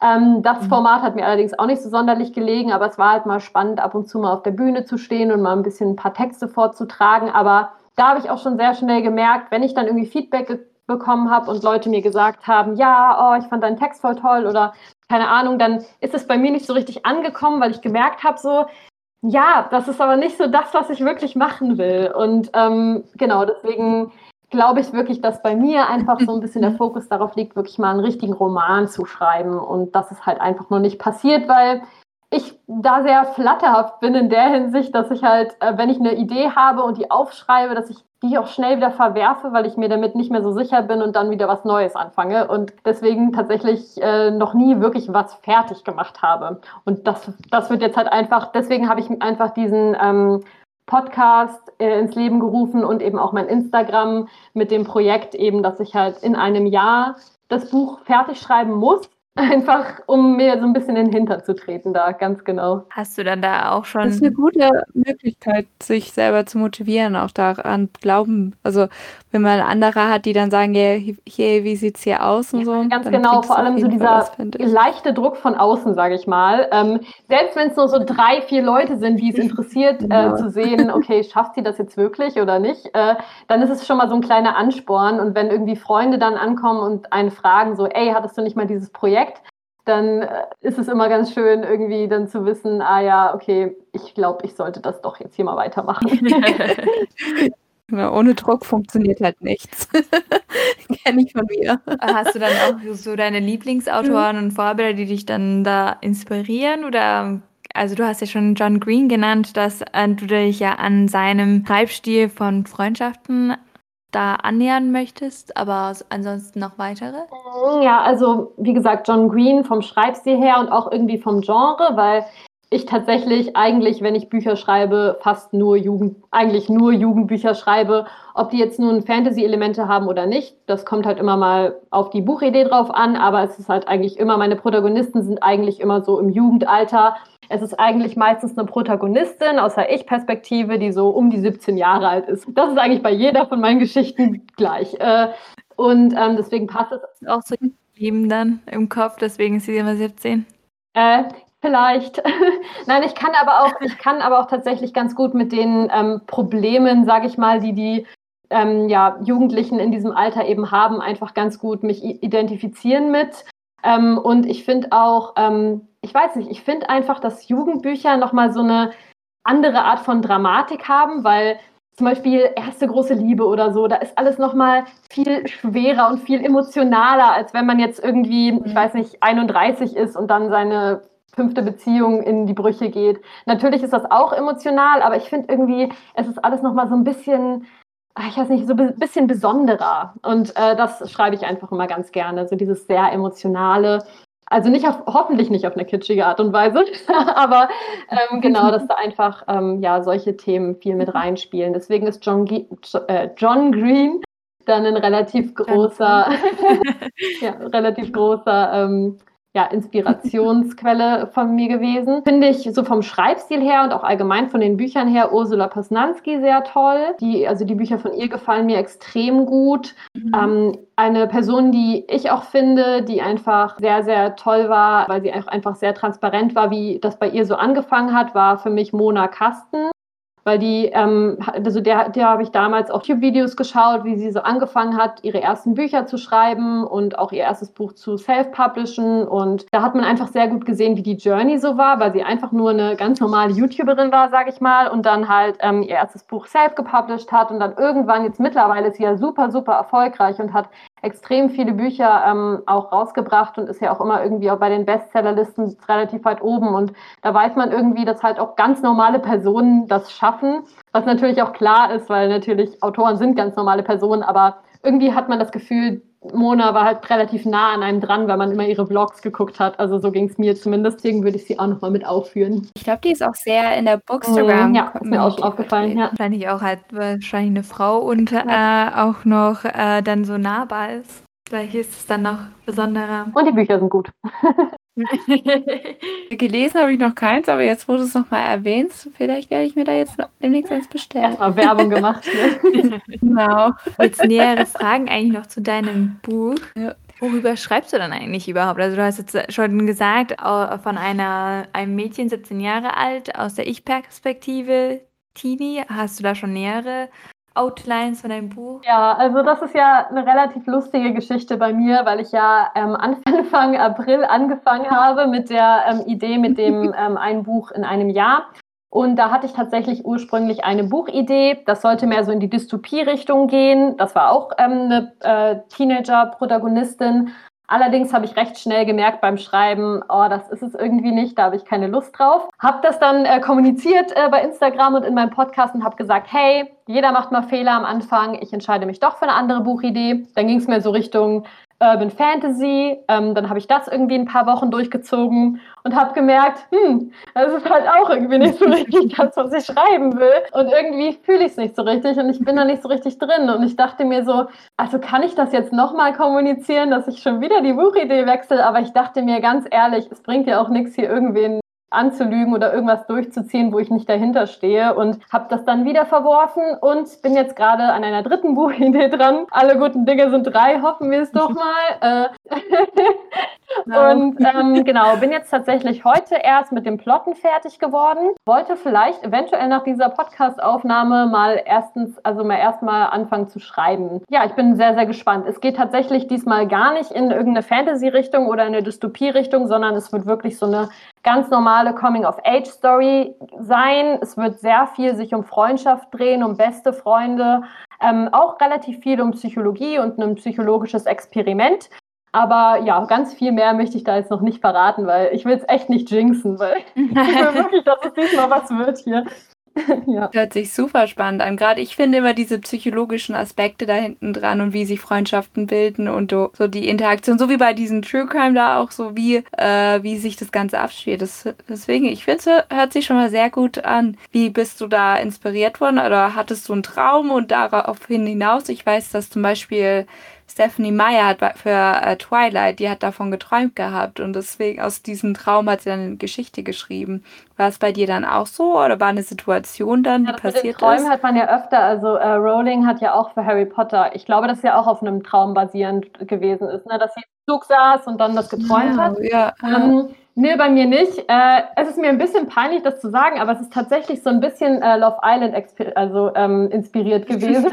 Ähm, das mhm. Format hat mir allerdings auch nicht so sonderlich gelegen, aber es war halt mal spannend, ab und zu mal auf der Bühne zu stehen und mal ein bisschen ein paar Texte vorzutragen. Aber da habe ich auch schon sehr schnell gemerkt, wenn ich dann irgendwie Feedback bekommen habe und Leute mir gesagt haben, ja, oh, ich fand deinen Text voll toll oder keine Ahnung, dann ist es bei mir nicht so richtig angekommen, weil ich gemerkt habe, so, ja, das ist aber nicht so das, was ich wirklich machen will. Und ähm, genau, deswegen glaube ich wirklich, dass bei mir einfach so ein bisschen der Fokus darauf liegt, wirklich mal einen richtigen Roman zu schreiben. Und das ist halt einfach noch nicht passiert, weil ich da sehr flatterhaft bin in der Hinsicht, dass ich halt, äh, wenn ich eine Idee habe und die aufschreibe, dass ich die auch schnell wieder verwerfe, weil ich mir damit nicht mehr so sicher bin und dann wieder was Neues anfange und deswegen tatsächlich äh, noch nie wirklich was fertig gemacht habe. Und das, das wird jetzt halt einfach, deswegen habe ich einfach diesen ähm, Podcast äh, ins Leben gerufen und eben auch mein Instagram mit dem Projekt eben, dass ich halt in einem Jahr das Buch fertig schreiben muss Einfach, um mir so ein bisschen in den Hintern zu treten, da, ganz genau. Hast du dann da auch schon. Das ist eine gute Möglichkeit, sich selber zu motivieren, auch daran glauben. Also, wenn man andere hat, die dann sagen, ja, hier, wie sieht's hier aus und ja, so. Ganz genau, vor allem so dieser was, leichte Druck von außen, sage ich mal. Ähm, selbst wenn es nur so drei, vier Leute sind, die es interessiert, ja. äh, zu sehen, okay, schafft sie das jetzt wirklich oder nicht, äh, dann ist es schon mal so ein kleiner Ansporn. Und wenn irgendwie Freunde dann ankommen und einen fragen, so, ey, hattest du nicht mal dieses Projekt? Projekt, dann äh, ist es immer ganz schön, irgendwie dann zu wissen, ah ja, okay, ich glaube, ich sollte das doch jetzt hier mal weitermachen. Ja, ohne Druck funktioniert halt nichts. Kenne ich von mir. Hast du dann auch so deine Lieblingsautoren und Vorbilder, die dich dann da inspirieren? Oder also du hast ja schon John Green genannt, dass äh, du dich ja an seinem Schreibstil von Freundschaften da annähern möchtest, aber ansonsten noch weitere? Ja, also wie gesagt, John Green vom Schreibstil her und auch irgendwie vom Genre, weil ich tatsächlich eigentlich, wenn ich Bücher schreibe, fast nur Jugend, eigentlich nur Jugendbücher schreibe. Ob die jetzt nun Fantasy-Elemente haben oder nicht, das kommt halt immer mal auf die Buchidee drauf an, aber es ist halt eigentlich immer, meine Protagonisten sind eigentlich immer so im Jugendalter. Es ist eigentlich meistens eine Protagonistin aus der Ich-Perspektive, die so um die 17 Jahre alt ist. Das ist eigentlich bei jeder von meinen Geschichten gleich. Äh, und ähm, deswegen passt es. Auch so geblieben dann im Kopf, deswegen ist sie immer 17. Äh, Vielleicht. Nein, ich kann aber auch, ich kann aber auch tatsächlich ganz gut mit den ähm, Problemen, sage ich mal, die die ähm, ja, Jugendlichen in diesem Alter eben haben, einfach ganz gut mich identifizieren mit. Ähm, und ich finde auch, ähm, ich weiß nicht, ich finde einfach, dass Jugendbücher nochmal so eine andere Art von Dramatik haben, weil zum Beispiel erste große Liebe oder so, da ist alles nochmal viel schwerer und viel emotionaler, als wenn man jetzt irgendwie, ich mhm. weiß nicht, 31 ist und dann seine fünfte Beziehung in die Brüche geht. Natürlich ist das auch emotional, aber ich finde irgendwie, es ist alles nochmal so ein bisschen, ich weiß nicht, so ein bisschen besonderer. Und äh, das schreibe ich einfach immer ganz gerne, so dieses sehr emotionale. Also nicht auf, hoffentlich nicht auf eine kitschige Art und Weise, aber ähm, genau, dass da einfach ähm, ja solche Themen viel mit reinspielen. Deswegen ist John, G äh, John Green dann ein relativ großer, ja, relativ großer ähm, ja, Inspirationsquelle von mir gewesen. Finde ich so vom Schreibstil her und auch allgemein von den Büchern her Ursula Posnanski sehr toll. Die, also die Bücher von ihr gefallen mir extrem gut. Mhm. Ähm, eine Person, die ich auch finde, die einfach sehr, sehr toll war, weil sie einfach sehr transparent war, wie das bei ihr so angefangen hat, war für mich Mona Kasten weil die, ähm, also der, der habe ich damals auch YouTube-Videos geschaut, wie sie so angefangen hat, ihre ersten Bücher zu schreiben und auch ihr erstes Buch zu self-publishen. Und da hat man einfach sehr gut gesehen, wie die Journey so war, weil sie einfach nur eine ganz normale YouTuberin war, sage ich mal, und dann halt ähm, ihr erstes Buch self-gepublished hat und dann irgendwann, jetzt mittlerweile ist sie ja super, super erfolgreich und hat extrem viele Bücher ähm, auch rausgebracht und ist ja auch immer irgendwie auch bei den Bestsellerlisten relativ weit oben. Und da weiß man irgendwie, dass halt auch ganz normale Personen das schaffen, was natürlich auch klar ist, weil natürlich Autoren sind ganz normale Personen, aber irgendwie hat man das Gefühl, Mona war halt relativ nah an einem dran, weil man immer ihre Vlogs geguckt hat. Also so ging es mir zumindest. Deswegen würde ich sie auch nochmal mit aufführen. Ich glaube, die ist auch sehr in der Bookstagram. Mm, ja, ist mir auch aufgefallen. Ja. Wahrscheinlich auch halt wahrscheinlich eine Frau und äh, auch noch äh, dann so nahbar ist. Vielleicht ist es dann noch besonderer. Und die Bücher sind gut. Gelesen habe ich noch keins, aber jetzt, wo du es nochmal erwähnst, vielleicht werde ich mir da jetzt demnächst eins bestellen. Erstmal Werbung gemacht. Ne? genau. Jetzt nähere Fragen eigentlich noch zu deinem Buch. Ja. Worüber schreibst du dann eigentlich überhaupt? Also du hast jetzt schon gesagt, von einer, einem Mädchen, 17 Jahre alt, aus der Ich-Perspektive, Teenie. Hast du da schon nähere Outlines von deinem Buch? Ja, also das ist ja eine relativ lustige Geschichte bei mir, weil ich ja ähm, Anfang April angefangen habe mit der ähm, Idee mit dem ähm, ein Buch in einem Jahr. Und da hatte ich tatsächlich ursprünglich eine Buchidee. Das sollte mehr so in die Dystopie-Richtung gehen. Das war auch ähm, eine äh, Teenager-Protagonistin. Allerdings habe ich recht schnell gemerkt beim Schreiben, oh, das ist es irgendwie nicht, da habe ich keine Lust drauf. Habe das dann äh, kommuniziert äh, bei Instagram und in meinem Podcast und habe gesagt, hey, jeder macht mal Fehler am Anfang, ich entscheide mich doch für eine andere Buchidee. Dann ging es mir so Richtung Urban Fantasy. Ähm, dann habe ich das irgendwie ein paar Wochen durchgezogen und habe gemerkt, hm, das ist halt auch irgendwie nicht so richtig das, was ich schreiben will. Und irgendwie fühle ich es nicht so richtig und ich bin da nicht so richtig drin. Und ich dachte mir so, also kann ich das jetzt nochmal kommunizieren, dass ich schon wieder die Buchidee wechsle? Aber ich dachte mir ganz ehrlich, es bringt ja auch nichts, hier irgendwen anzulügen oder irgendwas durchzuziehen, wo ich nicht dahinter stehe und habe das dann wieder verworfen und bin jetzt gerade an einer dritten Buchidee dran. Alle guten Dinge sind drei, hoffen wir es doch mal. Und ähm, genau, bin jetzt tatsächlich heute erst mit dem Plotten fertig geworden. Wollte vielleicht eventuell nach dieser Podcast-Aufnahme mal erstens, also mal erstmal anfangen zu schreiben. Ja, ich bin sehr, sehr gespannt. Es geht tatsächlich diesmal gar nicht in irgendeine Fantasy-Richtung oder in eine Dystopie-Richtung, sondern es wird wirklich so eine ganz normale Coming-of-Age-Story sein. Es wird sehr viel sich um Freundschaft drehen, um beste Freunde, ähm, auch relativ viel um Psychologie und ein psychologisches Experiment. Aber ja, ganz viel mehr möchte ich da jetzt noch nicht verraten, weil ich will es echt nicht jinxen, weil ich will wirklich, dass es diesmal was wird hier. ja. Hört sich super spannend an. Gerade ich finde immer diese psychologischen Aspekte da hinten dran und wie sich Freundschaften bilden und so die Interaktion, so wie bei diesem True Crime da auch, so wie, äh, wie sich das Ganze abspielt. Das, deswegen, ich finde, es hört sich schon mal sehr gut an. Wie bist du da inspiriert worden oder hattest du einen Traum und daraufhin hinaus? Ich weiß, dass zum Beispiel Stephanie Meyer hat für äh, Twilight, die hat davon geträumt gehabt und deswegen aus diesem Traum hat sie dann eine Geschichte geschrieben. War es bei dir dann auch so oder war eine Situation dann, die ja, passiert mit den Träumen ist? hat man ja öfter, also äh, Rowling hat ja auch für Harry Potter, ich glaube, dass ja auch auf einem Traum basierend gewesen ist, ne? dass sie im Zug saß und dann das geträumt ja, hat. Ja, ähm, Nee, bei mir nicht. Äh, es ist mir ein bisschen peinlich, das zu sagen, aber es ist tatsächlich so ein bisschen äh, Love Island also, ähm, inspiriert gewesen.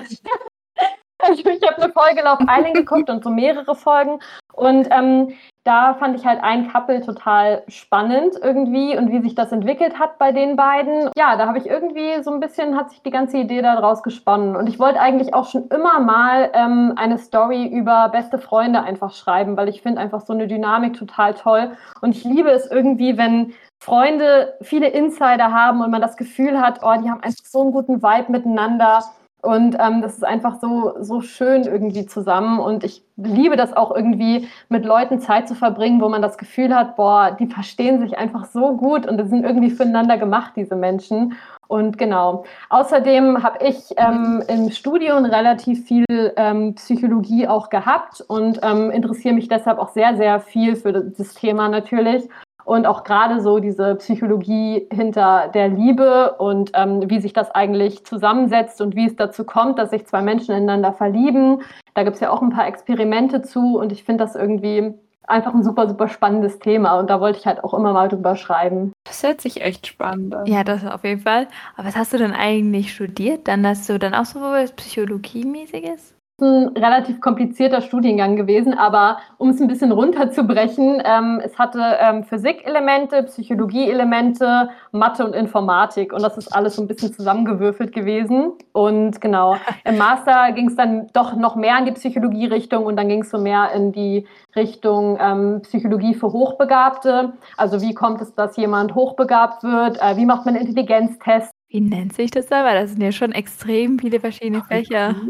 Ich habe eine Folge Love Island geguckt und so mehrere Folgen. Und ähm, da fand ich halt ein Couple total spannend irgendwie und wie sich das entwickelt hat bei den beiden. Ja, da habe ich irgendwie so ein bisschen, hat sich die ganze Idee daraus gesponnen. Und ich wollte eigentlich auch schon immer mal ähm, eine Story über beste Freunde einfach schreiben, weil ich finde einfach so eine Dynamik total toll. Und ich liebe es irgendwie, wenn Freunde viele Insider haben und man das Gefühl hat, oh, die haben einfach so einen guten Vibe miteinander. Und ähm, das ist einfach so, so schön irgendwie zusammen. Und ich liebe das auch irgendwie, mit Leuten Zeit zu verbringen, wo man das Gefühl hat, boah, die verstehen sich einfach so gut und sind irgendwie füreinander gemacht, diese Menschen. Und genau. Außerdem habe ich ähm, im Studium relativ viel ähm, Psychologie auch gehabt und ähm, interessiere mich deshalb auch sehr, sehr viel für das Thema natürlich und auch gerade so diese Psychologie hinter der Liebe und ähm, wie sich das eigentlich zusammensetzt und wie es dazu kommt, dass sich zwei Menschen ineinander verlieben. Da gibt es ja auch ein paar Experimente zu und ich finde das irgendwie einfach ein super, super spannendes Thema und da wollte ich halt auch immer mal drüber schreiben. Das hört sich echt spannend an. Ja, das auf jeden Fall. Aber was hast du denn eigentlich studiert? Dann hast du dann auch so was Psychologie-mäßiges? Ein relativ komplizierter Studiengang gewesen, aber um es ein bisschen runterzubrechen, ähm, es hatte ähm, Physik-Elemente, Psychologie-Elemente, Mathe und Informatik und das ist alles so ein bisschen zusammengewürfelt gewesen. Und genau, im Master ging es dann doch noch mehr in die Psychologie-Richtung und dann ging es so mehr in die Richtung ähm, Psychologie für Hochbegabte. Also wie kommt es, dass jemand hochbegabt wird? Äh, wie macht man Intelligenztests? Wie nennt sich das aber? Das sind ja schon extrem viele verschiedene Fächer.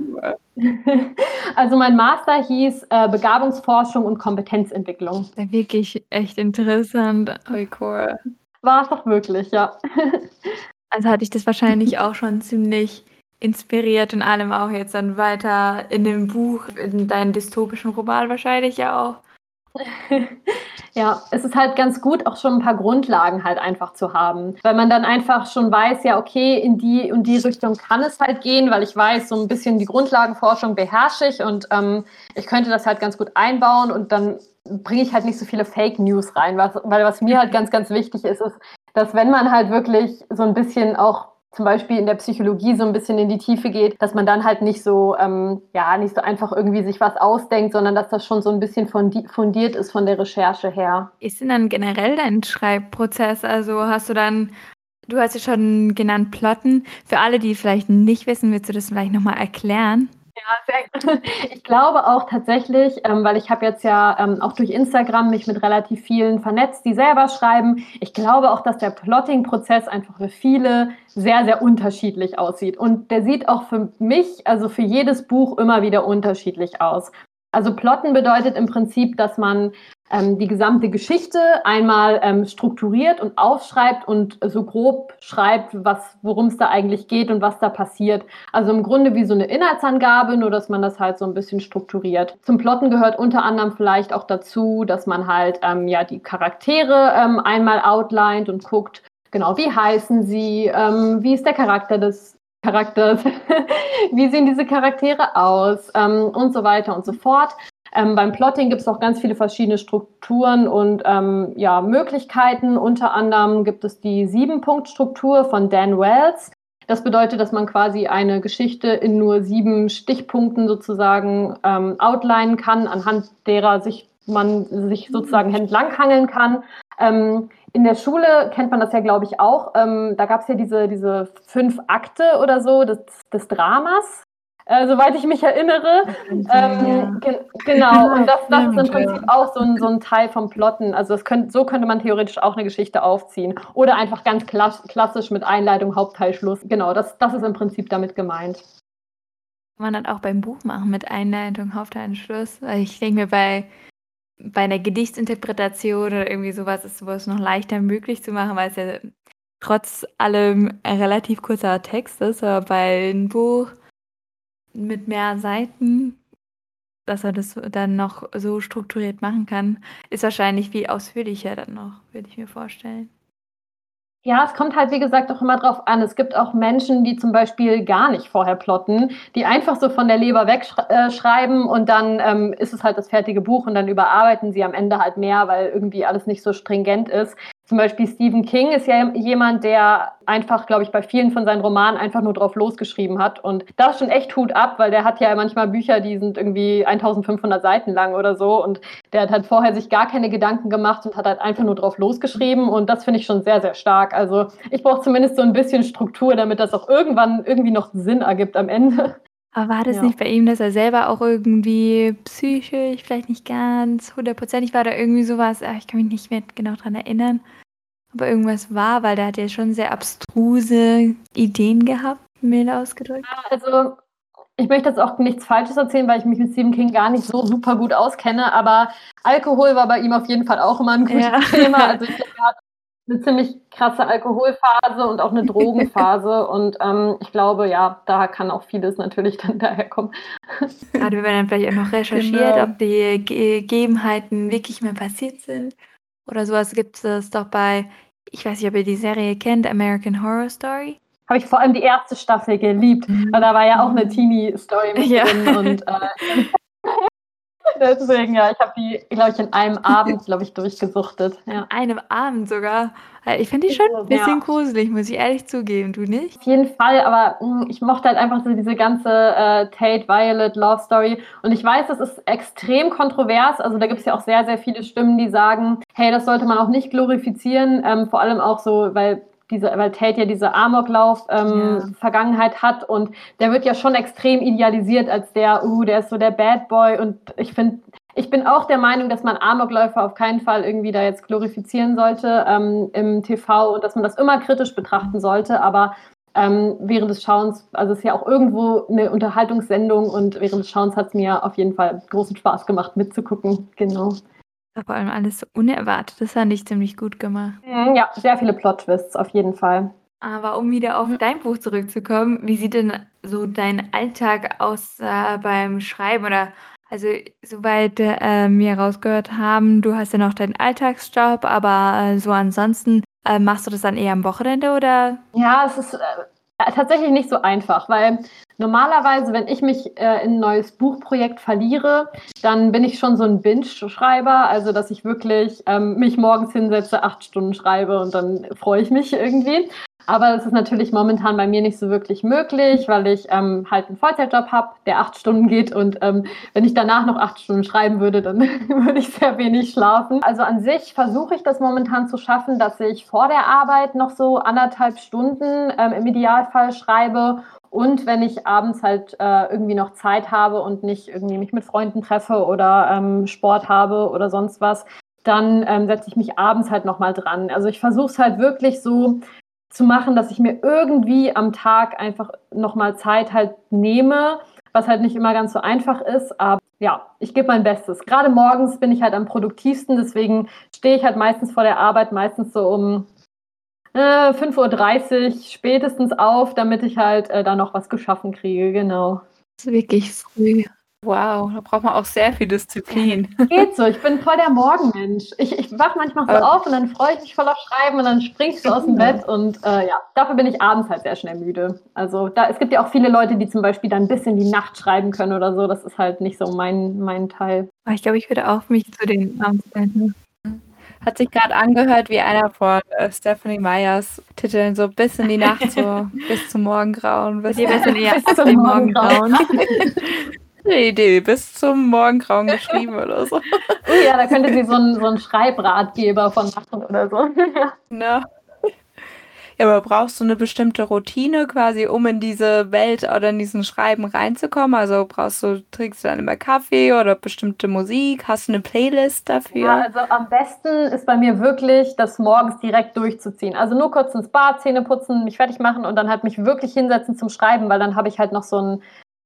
Also mein Master hieß äh, Begabungsforschung und Kompetenzentwicklung. Wirklich echt interessant. Oh, cool. War es doch wirklich, ja. Also hatte ich das wahrscheinlich auch schon ziemlich inspiriert und allem auch jetzt dann weiter in dem Buch, in deinen dystopischen Roman wahrscheinlich ja auch. Ja, es ist halt ganz gut, auch schon ein paar Grundlagen halt einfach zu haben, weil man dann einfach schon weiß, ja, okay, in die und die Richtung kann es halt gehen, weil ich weiß, so ein bisschen die Grundlagenforschung beherrsche ich und ähm, ich könnte das halt ganz gut einbauen und dann bringe ich halt nicht so viele Fake News rein, was, weil was mir halt ganz, ganz wichtig ist, ist, dass wenn man halt wirklich so ein bisschen auch zum Beispiel in der Psychologie so ein bisschen in die Tiefe geht, dass man dann halt nicht so, ähm, ja, nicht so einfach irgendwie sich was ausdenkt, sondern dass das schon so ein bisschen fundiert ist von der Recherche her. Ist denn dann generell dein Schreibprozess? Also hast du dann, du hast ja schon genannt Plotten. Für alle, die vielleicht nicht wissen, willst du das vielleicht nochmal erklären? Ja, sehr, ich glaube auch tatsächlich, ähm, weil ich habe jetzt ja ähm, auch durch Instagram mich mit relativ vielen vernetzt, die selber schreiben. Ich glaube auch, dass der Plotting-Prozess einfach für viele sehr, sehr unterschiedlich aussieht. Und der sieht auch für mich, also für jedes Buch immer wieder unterschiedlich aus. Also Plotten bedeutet im Prinzip, dass man ähm, die gesamte Geschichte einmal ähm, strukturiert und aufschreibt und so grob schreibt, worum es da eigentlich geht und was da passiert. Also im Grunde wie so eine Inhaltsangabe, nur dass man das halt so ein bisschen strukturiert. Zum Plotten gehört unter anderem vielleicht auch dazu, dass man halt ähm, ja die Charaktere ähm, einmal outlined und guckt, genau, wie heißen sie, ähm, wie ist der Charakter des Charakters, wie sehen diese Charaktere aus ähm, und so weiter und so fort. Ähm, beim Plotting gibt es auch ganz viele verschiedene Strukturen und ähm, ja, Möglichkeiten. Unter anderem gibt es die Sieben-Punkt-Struktur von Dan Wells. Das bedeutet, dass man quasi eine Geschichte in nur sieben Stichpunkten sozusagen ähm, outlinen kann, anhand derer sich man sich sozusagen entlanghangeln kann. Ähm, in der Schule kennt man das ja, glaube ich, auch. Ähm, da gab es ja diese, diese fünf Akte oder so des, des Dramas äh, soweit ich mich erinnere. Ähm, ge genau, und das, das ist im Prinzip auch so ein, so ein Teil vom Plotten. Also könnt, so könnte man theoretisch auch eine Geschichte aufziehen. Oder einfach ganz klassisch mit Einleitung, Hauptteil, Schluss. Genau, das, das ist im Prinzip damit gemeint. Kann man dann auch beim Buch machen mit Einleitung, Hauptteil, Schluss. Ich denke mir, bei, bei einer Gedichtsinterpretation oder irgendwie sowas ist sowas noch leichter möglich zu machen, weil es ja trotz allem ein relativ kurzer Text ist. Aber bei einem Buch mit mehr Seiten, dass er das dann noch so strukturiert machen kann, ist wahrscheinlich viel ausführlicher dann noch, würde ich mir vorstellen. Ja, es kommt halt, wie gesagt, auch immer drauf an. Es gibt auch Menschen, die zum Beispiel gar nicht vorher plotten, die einfach so von der Leber wegschreiben und dann ähm, ist es halt das fertige Buch und dann überarbeiten sie am Ende halt mehr, weil irgendwie alles nicht so stringent ist. Zum Beispiel Stephen King ist ja jemand, der einfach, glaube ich, bei vielen von seinen Romanen einfach nur drauf losgeschrieben hat. Und da ist schon echt Hut ab, weil der hat ja manchmal Bücher, die sind irgendwie 1500 Seiten lang oder so. Und der hat halt vorher sich gar keine Gedanken gemacht und hat halt einfach nur drauf losgeschrieben. Und das finde ich schon sehr, sehr stark. Also ich brauche zumindest so ein bisschen Struktur, damit das auch irgendwann irgendwie noch Sinn ergibt am Ende. Aber war das ja. nicht bei ihm, dass er selber auch irgendwie psychisch, vielleicht nicht ganz hundertprozentig war da irgendwie sowas, ah, ich kann mich nicht mehr genau dran erinnern, aber irgendwas war, weil der hat ja schon sehr abstruse Ideen gehabt, mild ausgedrückt. Also ich möchte jetzt auch nichts Falsches erzählen, weil ich mich mit Stephen King gar nicht so super gut auskenne, aber Alkohol war bei ihm auf jeden Fall auch immer ein gutes ja. Thema. Also ich glaube, er hat eine ziemlich krasse Alkoholphase und auch eine Drogenphase. und ähm, ich glaube, ja, da kann auch vieles natürlich dann daherkommen. Gerade wenn man dann vielleicht auch noch recherchiert, genau. ob die Gegebenheiten wirklich mehr passiert sind. Oder sowas gibt es doch bei, ich weiß nicht, ob ihr die Serie kennt, American Horror Story. Habe ich vor allem die erste Staffel geliebt, mhm. weil da war ja auch eine Teenie-Story mit ja. drin. Und äh, Deswegen, ja, ich habe die, glaube ich, in einem Abend, glaube ich, durchgesuchtet. Ja. Einem Abend sogar. Ich finde die schon ein bisschen ja. gruselig, muss ich ehrlich zugeben. Du nicht? Auf jeden Fall, aber mh, hm, ich mochte halt einfach so diese ganze äh, Tate Violet Love Story. Und ich weiß, das ist extrem kontrovers. Also da gibt es ja auch sehr, sehr viele Stimmen, die sagen, hey, das sollte man auch nicht glorifizieren. Ähm, vor allem auch so, weil diese, weil Tate ja diese Amoklauf-Vergangenheit ähm, ja. hat und der wird ja schon extrem idealisiert als der, uh, der ist so der Bad Boy und ich finde, ich bin auch der Meinung, dass man Amokläufer auf keinen Fall irgendwie da jetzt glorifizieren sollte ähm, im TV und dass man das immer kritisch betrachten sollte, aber ähm, während des Schauens, also es ist ja auch irgendwo eine Unterhaltungssendung und während des Schauens hat es mir auf jeden Fall großen Spaß gemacht mitzugucken, genau. Vor allem alles so unerwartet. Das fand ich ziemlich gut gemacht. Mhm, ja, sehr viele Plot-Twists auf jeden Fall. Aber um wieder auf dein Buch zurückzukommen, wie sieht denn so dein Alltag aus äh, beim Schreiben? Oder also soweit äh, wir rausgehört haben, du hast ja noch deinen Alltagsjob, aber äh, so ansonsten äh, machst du das dann eher am Wochenende oder? Ja, es ist äh, tatsächlich nicht so einfach, weil Normalerweise, wenn ich mich äh, in ein neues Buchprojekt verliere, dann bin ich schon so ein Binge-Schreiber, also dass ich wirklich ähm, mich morgens hinsetze, acht Stunden schreibe und dann freue ich mich irgendwie. Aber das ist natürlich momentan bei mir nicht so wirklich möglich, weil ich ähm, halt einen Vollzeitjob habe, der acht Stunden geht und ähm, wenn ich danach noch acht Stunden schreiben würde, dann würde ich sehr wenig schlafen. Also an sich versuche ich das momentan zu schaffen, dass ich vor der Arbeit noch so anderthalb Stunden ähm, im Idealfall schreibe und wenn ich abends halt äh, irgendwie noch Zeit habe und nicht irgendwie mich mit Freunden treffe oder ähm, Sport habe oder sonst was, dann ähm, setze ich mich abends halt nochmal dran. Also ich versuche es halt wirklich so zu machen, dass ich mir irgendwie am Tag einfach nochmal Zeit halt nehme, was halt nicht immer ganz so einfach ist. Aber ja, ich gebe mein Bestes. Gerade morgens bin ich halt am produktivsten, deswegen stehe ich halt meistens vor der Arbeit, meistens so um äh, 5.30 Uhr spätestens auf, damit ich halt äh, da noch was geschaffen kriege, genau. Das ist wirklich früh. Wow, da braucht man auch sehr viel Disziplin. Geht so, ich bin voll der Morgenmensch. Ich, ich wach manchmal so auf und dann freue ich mich voll auf Schreiben und dann springe ich so aus dem Bett und äh, ja, dafür bin ich abends halt sehr schnell müde. Also da, es gibt ja auch viele Leute, die zum Beispiel dann bis in die Nacht schreiben können oder so. Das ist halt nicht so mein, mein Teil. Ich glaube, ich würde auch mich zu den abends hat sich gerade angehört wie einer von äh, Stephanie Meyers Titeln, so bis in die Nacht, so bis zum Morgengrauen. Bis, bis, in die, bis zum Morgengrauen. Eine Idee, bis zum Morgengrauen geschrieben oder so. Ja, da könnte sie so einen, so einen Schreibratgeber von machen oder so. Ja. No. Ja, aber brauchst du eine bestimmte Routine quasi, um in diese Welt oder in diesen Schreiben reinzukommen? Also brauchst du, trinkst du dann immer Kaffee oder bestimmte Musik? Hast du eine Playlist dafür? Ja, also am besten ist bei mir wirklich, das morgens direkt durchzuziehen. Also nur kurz ins Bad, Zähne putzen, mich fertig machen und dann halt mich wirklich hinsetzen zum Schreiben, weil dann habe ich halt noch so ein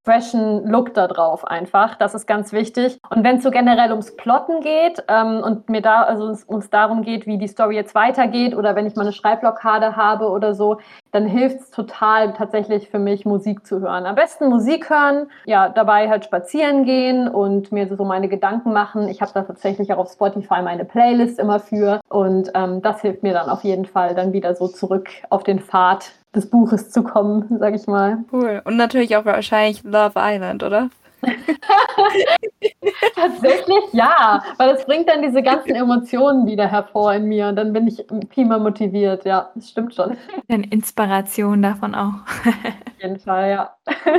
freshen Look da drauf einfach. Das ist ganz wichtig. Und wenn es so generell ums Plotten geht ähm, und mir da, also uns, darum geht, wie die Story jetzt weitergeht oder wenn ich mal eine Schreibblockade habe oder so, dann hilft es total tatsächlich für mich, Musik zu hören. Am besten Musik hören, ja, dabei halt spazieren gehen und mir so meine Gedanken machen. Ich habe da tatsächlich auch auf Spotify meine Playlist immer für und ähm, das hilft mir dann auf jeden Fall, dann wieder so zurück auf den Pfad des Buches zu kommen, sag ich mal. Cool. Und natürlich auch wahrscheinlich Love Island, oder? Tatsächlich ja, weil das bringt dann diese ganzen Emotionen wieder hervor in mir und dann bin ich viel mehr motiviert. Ja, das stimmt schon. Eine Inspiration davon auch. Auf jeden Fall, ja.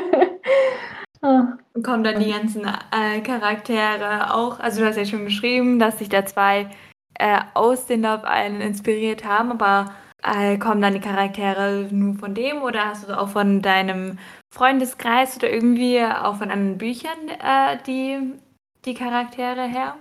Und kommen dann die ganzen äh, Charaktere auch, also du hast ja schon geschrieben, dass sich da zwei äh, aus den Love Island inspiriert haben, aber kommen dann die Charaktere nur von dem oder hast du auch von deinem Freundeskreis oder irgendwie auch von anderen Büchern äh, die, die Charaktere her?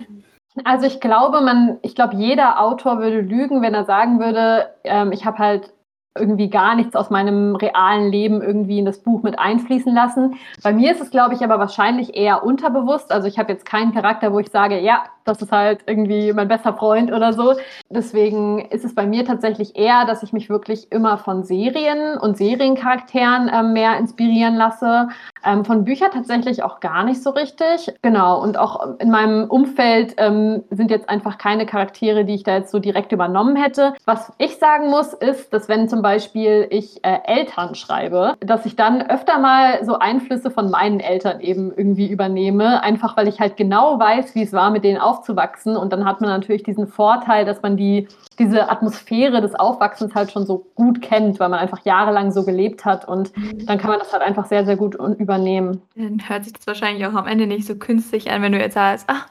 Also ich glaube, man, ich glaube, jeder Autor würde lügen, wenn er sagen würde, ähm, ich habe halt irgendwie gar nichts aus meinem realen Leben irgendwie in das Buch mit einfließen lassen. Bei mir ist es, glaube ich, aber wahrscheinlich eher unterbewusst. Also ich habe jetzt keinen Charakter, wo ich sage, ja, das ist halt irgendwie mein bester Freund oder so. Deswegen ist es bei mir tatsächlich eher, dass ich mich wirklich immer von Serien und Seriencharakteren äh, mehr inspirieren lasse. Ähm, von Büchern tatsächlich auch gar nicht so richtig. Genau. Und auch in meinem Umfeld ähm, sind jetzt einfach keine Charaktere, die ich da jetzt so direkt übernommen hätte. Was ich sagen muss, ist, dass wenn zum Beispiel ich äh, Eltern schreibe, dass ich dann öfter mal so Einflüsse von meinen Eltern eben irgendwie übernehme. Einfach weil ich halt genau weiß, wie es war, mit denen aufzuwachsen. Und dann hat man natürlich diesen Vorteil, dass man die, diese Atmosphäre des Aufwachsens halt schon so gut kennt, weil man einfach jahrelang so gelebt hat. Und mhm. dann kann man das halt einfach sehr, sehr gut übernehmen übernehmen. Dann hört sich das wahrscheinlich auch am Ende nicht so künstlich an, wenn du jetzt sagst, ach,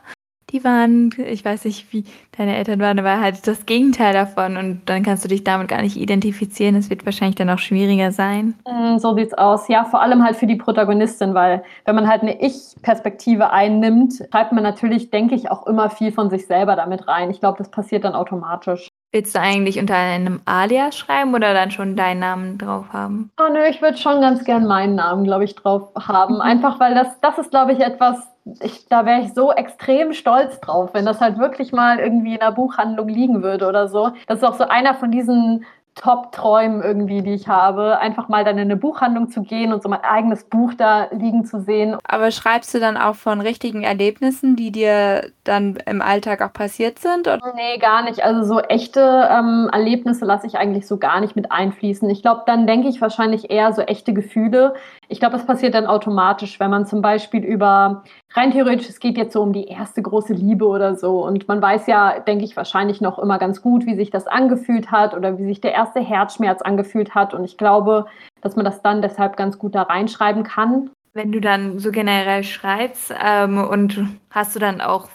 die waren, ich weiß nicht, wie deine Eltern waren, aber halt das Gegenteil davon und dann kannst du dich damit gar nicht identifizieren. Es wird wahrscheinlich dann auch schwieriger sein. Mm, so sieht's aus. Ja, vor allem halt für die Protagonistin, weil wenn man halt eine Ich-Perspektive einnimmt, schreibt man natürlich, denke ich, auch immer viel von sich selber damit rein. Ich glaube, das passiert dann automatisch. Willst du eigentlich unter einem Alias schreiben oder dann schon deinen Namen drauf haben? Oh nö, ich würde schon ganz gern meinen Namen, glaube ich, drauf haben. Mhm. Einfach weil das, das ist, glaube ich, etwas, ich, da wäre ich so extrem stolz drauf, wenn das halt wirklich mal irgendwie in einer Buchhandlung liegen würde oder so. Das ist auch so einer von diesen Top-Träumen irgendwie, die ich habe, einfach mal dann in eine Buchhandlung zu gehen und so mein eigenes Buch da liegen zu sehen. Aber schreibst du dann auch von richtigen Erlebnissen, die dir dann im Alltag auch passiert sind? Oder? Nee, gar nicht. Also so echte ähm, Erlebnisse lasse ich eigentlich so gar nicht mit einfließen. Ich glaube, dann denke ich wahrscheinlich eher so echte Gefühle. Ich glaube, das passiert dann automatisch, wenn man zum Beispiel über rein theoretisch, es geht jetzt so um die erste große Liebe oder so. Und man weiß ja, denke ich, wahrscheinlich noch immer ganz gut, wie sich das angefühlt hat oder wie sich der erste Herzschmerz angefühlt hat. Und ich glaube, dass man das dann deshalb ganz gut da reinschreiben kann. Wenn du dann so generell schreibst ähm, und hast du dann auch,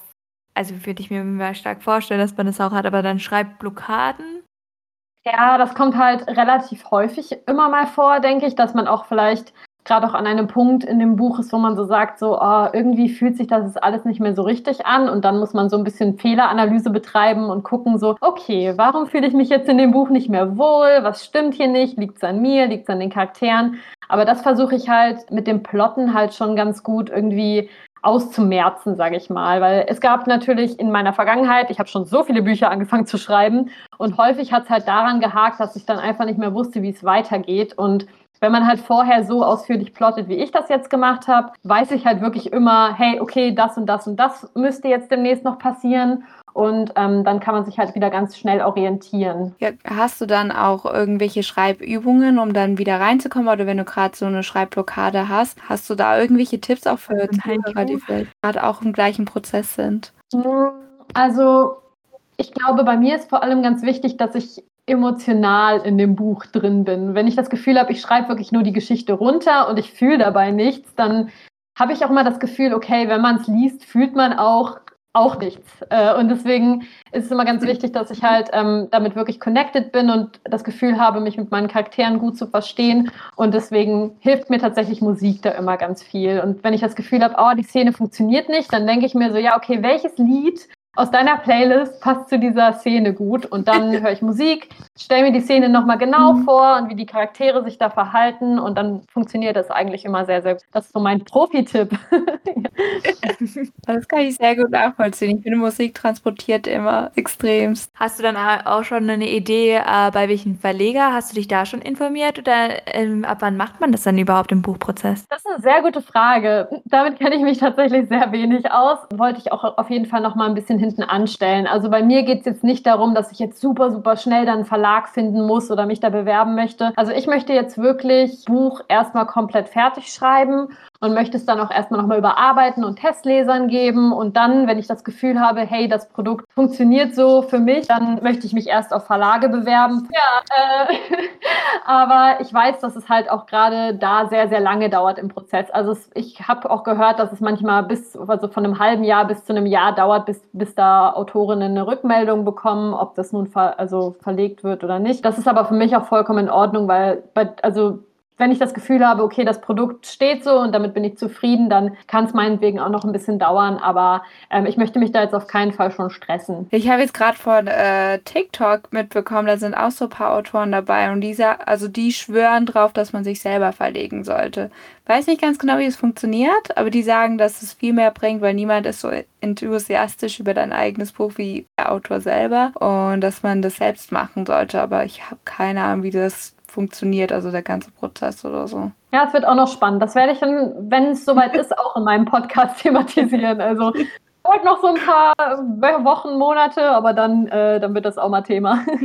also würde ich mir mal stark vorstellen, dass man das auch hat, aber dann schreibt Blockaden. Ja, das kommt halt relativ häufig immer mal vor, denke ich, dass man auch vielleicht gerade auch an einem Punkt in dem Buch ist, wo man so sagt, so oh, irgendwie fühlt sich das alles nicht mehr so richtig an und dann muss man so ein bisschen Fehleranalyse betreiben und gucken so, okay, warum fühle ich mich jetzt in dem Buch nicht mehr wohl? Was stimmt hier nicht? Liegt es an mir? Liegt es an den Charakteren? Aber das versuche ich halt mit dem Plotten halt schon ganz gut irgendwie auszumerzen, sage ich mal. Weil es gab natürlich in meiner Vergangenheit, ich habe schon so viele Bücher angefangen zu schreiben und häufig hat es halt daran gehakt, dass ich dann einfach nicht mehr wusste, wie es weitergeht. Und wenn man halt vorher so ausführlich plottet, wie ich das jetzt gemacht habe, weiß ich halt wirklich immer, hey, okay, das und das und das müsste jetzt demnächst noch passieren. Und ähm, dann kann man sich halt wieder ganz schnell orientieren. Ja, hast du dann auch irgendwelche Schreibübungen, um dann wieder reinzukommen? Oder wenn du gerade so eine Schreibblockade hast, hast du da irgendwelche Tipps auch für Zuhörer, die vielleicht gerade auch im gleichen Prozess sind? Also ich glaube, bei mir ist vor allem ganz wichtig, dass ich emotional in dem Buch drin bin. Wenn ich das Gefühl habe, ich schreibe wirklich nur die Geschichte runter und ich fühle dabei nichts, dann habe ich auch immer das Gefühl, okay, wenn man es liest, fühlt man auch auch nichts. Äh, und deswegen ist es immer ganz wichtig, dass ich halt ähm, damit wirklich connected bin und das Gefühl habe, mich mit meinen Charakteren gut zu verstehen. Und deswegen hilft mir tatsächlich Musik da immer ganz viel. Und wenn ich das Gefühl habe, oh, die Szene funktioniert nicht, dann denke ich mir so, ja, okay, welches Lied aus deiner Playlist passt zu dieser Szene gut und dann höre ich Musik, stelle mir die Szene nochmal genau mhm. vor und wie die Charaktere sich da verhalten und dann funktioniert das eigentlich immer sehr, sehr gut. Das ist so mein Profi-Tipp. das kann ich sehr gut nachvollziehen. Ich finde, Musik transportiert immer extremst. Hast du dann auch schon eine Idee, äh, bei welchem Verleger? Hast du dich da schon informiert oder ähm, ab wann macht man das dann überhaupt im Buchprozess? Das ist eine sehr gute Frage. Damit kenne ich mich tatsächlich sehr wenig aus. Wollte ich auch auf jeden Fall noch mal ein bisschen hinten anstellen. Also bei mir geht es jetzt nicht darum, dass ich jetzt super, super schnell dann einen Verlag finden muss oder mich da bewerben möchte. Also ich möchte jetzt wirklich Buch erstmal komplett fertig schreiben und möchte es dann auch erstmal nochmal überarbeiten und Testlesern geben. Und dann, wenn ich das Gefühl habe, hey, das Produkt funktioniert so für mich, dann möchte ich mich erst auf Verlage bewerben. Ja, äh, aber ich weiß, dass es halt auch gerade da sehr, sehr lange dauert im Prozess. Also es, ich habe auch gehört, dass es manchmal bis, also von einem halben Jahr bis zu einem Jahr dauert, bis, bis da Autorinnen eine Rückmeldung bekommen, ob das nun ver, also verlegt wird oder nicht. Das ist aber für mich auch vollkommen in Ordnung, weil bei, also wenn ich das Gefühl habe, okay, das Produkt steht so und damit bin ich zufrieden, dann kann es meinetwegen auch noch ein bisschen dauern, aber ähm, ich möchte mich da jetzt auf keinen Fall schon stressen. Ich habe jetzt gerade von äh, TikTok mitbekommen, da sind auch so ein paar Autoren dabei und diese, also die schwören drauf, dass man sich selber verlegen sollte. Weiß nicht ganz genau, wie es funktioniert, aber die sagen, dass es viel mehr bringt, weil niemand ist so enthusiastisch über dein eigenes Buch wie der Autor selber und dass man das selbst machen sollte. Aber ich habe keine Ahnung, wie das funktioniert, also der ganze Prozess oder so. Ja, es wird auch noch spannend. Das werde ich dann, wenn es soweit ist, auch in meinem Podcast thematisieren. Also dauert noch so ein paar Wochen, Monate, aber dann, äh, dann wird das auch mal Thema.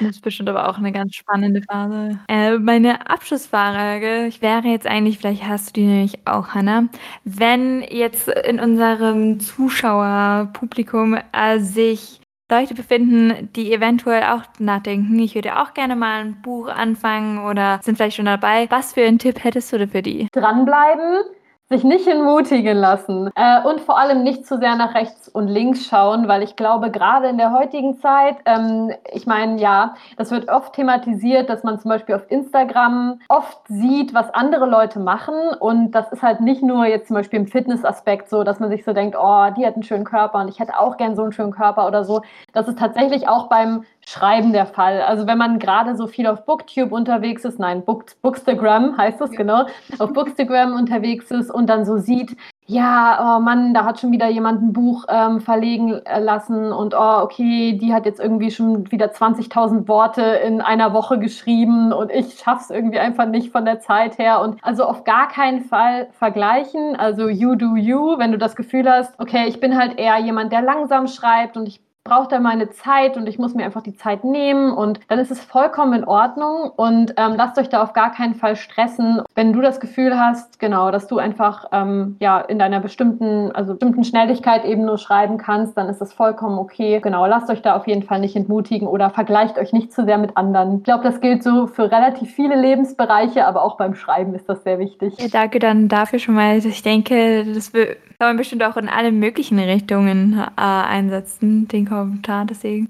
Das ist bestimmt aber auch eine ganz spannende Phase. Äh, meine Abschlussfrage wäre jetzt eigentlich, vielleicht hast du die nämlich auch, Hannah, wenn jetzt in unserem Zuschauerpublikum äh, sich Leute befinden, die eventuell auch nachdenken, ich würde auch gerne mal ein Buch anfangen oder sind vielleicht schon dabei. Was für einen Tipp hättest du denn für die? Dranbleiben, sich nicht entmutigen lassen äh, und vor allem nicht zu sehr nach rechts und links schauen, weil ich glaube, gerade in der heutigen Zeit, ähm, ich meine, ja, das wird oft thematisiert, dass man zum Beispiel auf Instagram oft sieht, was andere Leute machen und das ist halt nicht nur jetzt zum Beispiel im Fitnessaspekt so, dass man sich so denkt, oh, die hat einen schönen Körper und ich hätte auch gern so einen schönen Körper oder so. Das ist tatsächlich auch beim Schreiben der Fall. Also wenn man gerade so viel auf Booktube unterwegs ist, nein, Book, Bookstagram heißt es, genau, auf Bookstagram unterwegs ist und dann so sieht, ja, oh Mann, da hat schon wieder jemand ein Buch ähm, verlegen äh, lassen und oh, okay, die hat jetzt irgendwie schon wieder 20.000 Worte in einer Woche geschrieben und ich schaff's irgendwie einfach nicht von der Zeit her und also auf gar keinen Fall vergleichen, also you do you, wenn du das Gefühl hast, okay, ich bin halt eher jemand, der langsam schreibt und ich brauche da meine Zeit und ich muss mir einfach die Zeit nehmen und dann ist es vollkommen in Ordnung und ähm, lasst euch da auf gar keinen Fall stressen. Wenn du das Gefühl hast, genau, dass du einfach ähm, ja in deiner bestimmten, also bestimmten Schnelligkeit eben nur schreiben kannst, dann ist das vollkommen okay. Genau, lasst euch da auf jeden Fall nicht entmutigen oder vergleicht euch nicht zu sehr mit anderen. Ich glaube, das gilt so für relativ viele Lebensbereiche, aber auch beim Schreiben ist das sehr wichtig. Ja, danke dann dafür schon mal. Ich denke, das kann man bestimmt auch in alle möglichen Richtungen äh, einsetzen, den Kommentar. Deswegen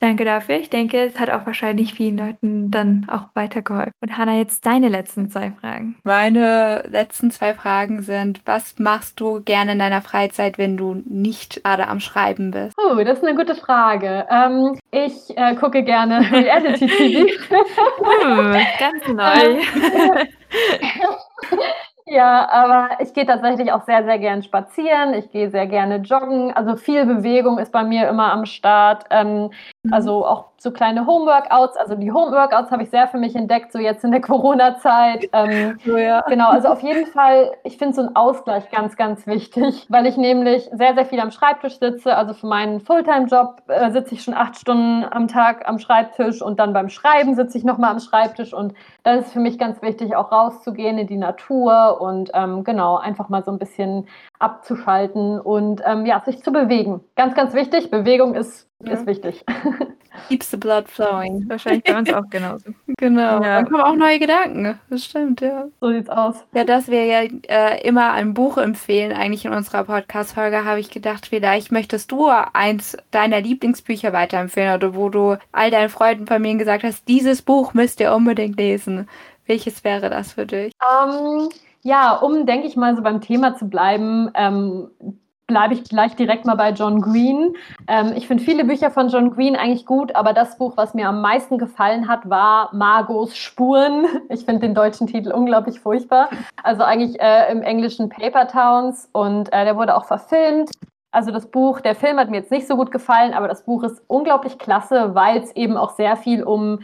danke dafür. Ich denke, es hat auch wahrscheinlich vielen Leuten dann auch weitergeholfen. Und Hanna, jetzt deine letzten zwei Fragen. Meine letzten zwei Fragen sind, was machst du gerne in deiner Freizeit, wenn du nicht gerade am Schreiben bist? Oh, das ist eine gute Frage. Ähm, ich äh, gucke gerne Reality-TV. hm, ganz neu. Ja, aber ich gehe tatsächlich auch sehr, sehr gern spazieren. Ich gehe sehr gerne joggen. Also viel Bewegung ist bei mir immer am Start. Ähm, mhm. Also auch so kleine Homeworkouts. Also die Homeworkouts habe ich sehr für mich entdeckt, so jetzt in der Corona-Zeit. Ähm, oh ja. Genau, also auf jeden Fall, ich finde so ein Ausgleich ganz, ganz wichtig, weil ich nämlich sehr, sehr viel am Schreibtisch sitze. Also für meinen Fulltime-Job äh, sitze ich schon acht Stunden am Tag am Schreibtisch und dann beim Schreiben sitze ich nochmal am Schreibtisch. Und dann ist für mich ganz wichtig, auch rauszugehen in die Natur und ähm, genau, einfach mal so ein bisschen abzuschalten und ähm, ja, sich zu bewegen. Ganz, ganz wichtig. Bewegung ist, ja. ist wichtig. Keeps the blood flowing. Wahrscheinlich bei uns auch genauso. Genau. Ja. Dann kommen auch neue Gedanken. Das stimmt, ja. So sieht's aus. Ja, dass wir ja äh, immer ein Buch empfehlen, eigentlich in unserer Podcast-Folge, habe ich gedacht, vielleicht möchtest du eins deiner Lieblingsbücher weiterempfehlen oder wo du all deinen Freunden, Familien gesagt hast, dieses Buch müsst ihr unbedingt lesen. Welches wäre das für dich? Um, ähm, ja, um, denke ich mal, so beim Thema zu bleiben, ähm, bleibe ich gleich direkt mal bei John Green. Ähm, ich finde viele Bücher von John Green eigentlich gut, aber das Buch, was mir am meisten gefallen hat, war Margos Spuren. Ich finde den deutschen Titel unglaublich furchtbar. Also eigentlich äh, im Englischen Paper Towns und äh, der wurde auch verfilmt. Also das Buch, der Film hat mir jetzt nicht so gut gefallen, aber das Buch ist unglaublich klasse, weil es eben auch sehr viel um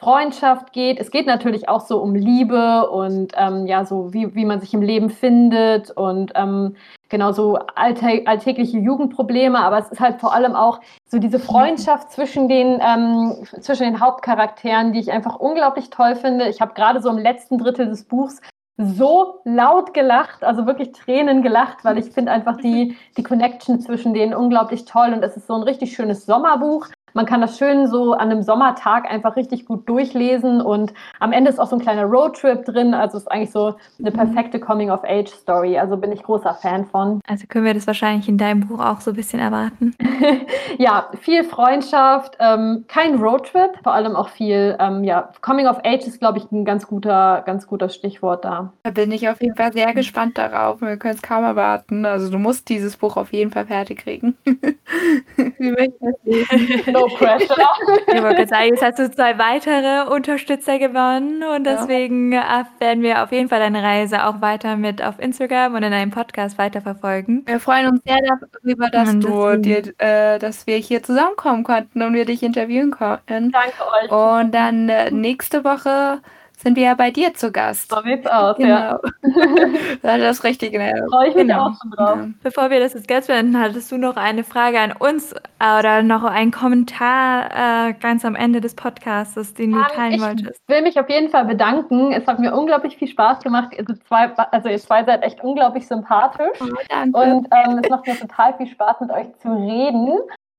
Freundschaft geht. Es geht natürlich auch so um Liebe und ähm, ja, so wie, wie man sich im Leben findet und ähm, genau so alltägliche Jugendprobleme, aber es ist halt vor allem auch so diese Freundschaft zwischen den, ähm, zwischen den Hauptcharakteren, die ich einfach unglaublich toll finde. Ich habe gerade so im letzten Drittel des Buchs so laut gelacht, also wirklich Tränen gelacht, weil ich finde einfach die, die Connection zwischen denen unglaublich toll und es ist so ein richtig schönes Sommerbuch. Man kann das schön so an einem Sommertag einfach richtig gut durchlesen und am Ende ist auch so ein kleiner Roadtrip drin. Also ist eigentlich so eine perfekte Coming-of-Age-Story. Also bin ich großer Fan von. Also können wir das wahrscheinlich in deinem Buch auch so ein bisschen erwarten. ja, viel Freundschaft, ähm, kein Roadtrip, vor allem auch viel, ähm, ja, Coming-of-Age ist, glaube ich, ein ganz guter, ganz guter Stichwort da. Da bin ich auf jeden Fall sehr gespannt darauf. Wir können es kaum erwarten. Also du musst dieses Buch auf jeden Fall fertig kriegen. Wie möchtest du No pressure. ich wollte sagen, jetzt hast du zwei weitere Unterstützer gewonnen und deswegen ja. Äh, werden wir auf jeden Fall deine Reise auch weiter mit auf Instagram und in deinem Podcast weiterverfolgen. Wir freuen uns sehr darüber, dass und du dir, äh, dass wir hier zusammenkommen konnten und wir dich interviewen konnten. Danke euch. Und dann äh, nächste Woche sind wir ja bei dir zu Gast. So sieht's aus, genau. ja. das Richtige. Freue ich mich genau. auch schon drauf. Bevor wir das jetzt ganz beenden, hattest du noch eine Frage an uns äh, oder noch einen Kommentar äh, ganz am Ende des Podcasts, den du teilen ich wolltest? Ich will mich auf jeden Fall bedanken. Es hat mir unglaublich viel Spaß gemacht. Also, zwei, also ihr zwei seid echt unglaublich sympathisch. Oh, danke. Und ähm, es macht mir total viel Spaß, mit euch zu reden.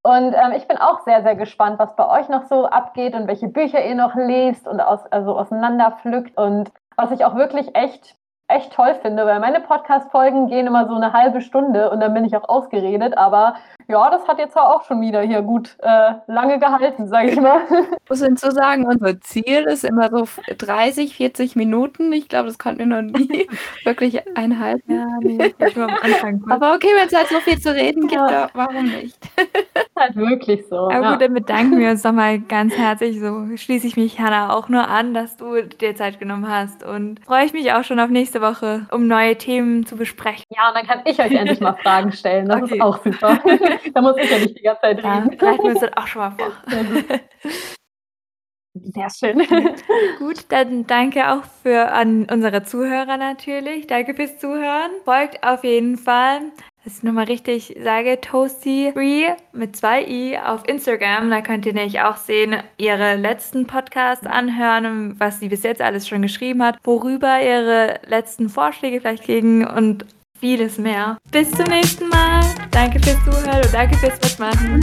Und ähm, ich bin auch sehr, sehr gespannt, was bei euch noch so abgeht und welche Bücher ihr noch lest und aus, also auseinanderpflückt. Und was ich auch wirklich echt echt toll finde, weil meine Podcast-Folgen gehen immer so eine halbe Stunde und dann bin ich auch ausgeredet. Aber ja, das hat jetzt auch schon wieder hier gut äh, lange gehalten, sage ich mal. Ich muss hinzusagen, unser Ziel ist immer so 30, 40 Minuten. Ich glaube, das konnten wir noch nie wirklich einhalten. Ja, nee, am Anfang. Aber okay, wenn es halt so viel zu reden gibt, ja. warum nicht? ist halt wirklich so. Aber ja. gut, dann bedanken wir uns nochmal ganz herzlich. So schließe ich mich, Hanna, auch nur an, dass du dir Zeit genommen hast. Und freue ich mich auch schon auf nächste Woche, um neue Themen zu besprechen. Ja, und dann kann ich euch endlich mal Fragen stellen. Das okay. ist auch super. da muss ich ja nicht die ganze Zeit reden. Ja, wir uns das auch schon mal vor. Sehr schön. Gut, dann danke auch für an unsere Zuhörer natürlich. Danke fürs Zuhören. Folgt auf jeden Fall dass ich nochmal richtig sage, Toasty Free mit zwei i auf Instagram. Da könnt ihr nämlich auch sehen, ihre letzten Podcasts anhören, was sie bis jetzt alles schon geschrieben hat, worüber ihre letzten Vorschläge vielleicht liegen und vieles mehr. Bis zum nächsten Mal. Danke fürs Zuhören und danke fürs Mitmachen.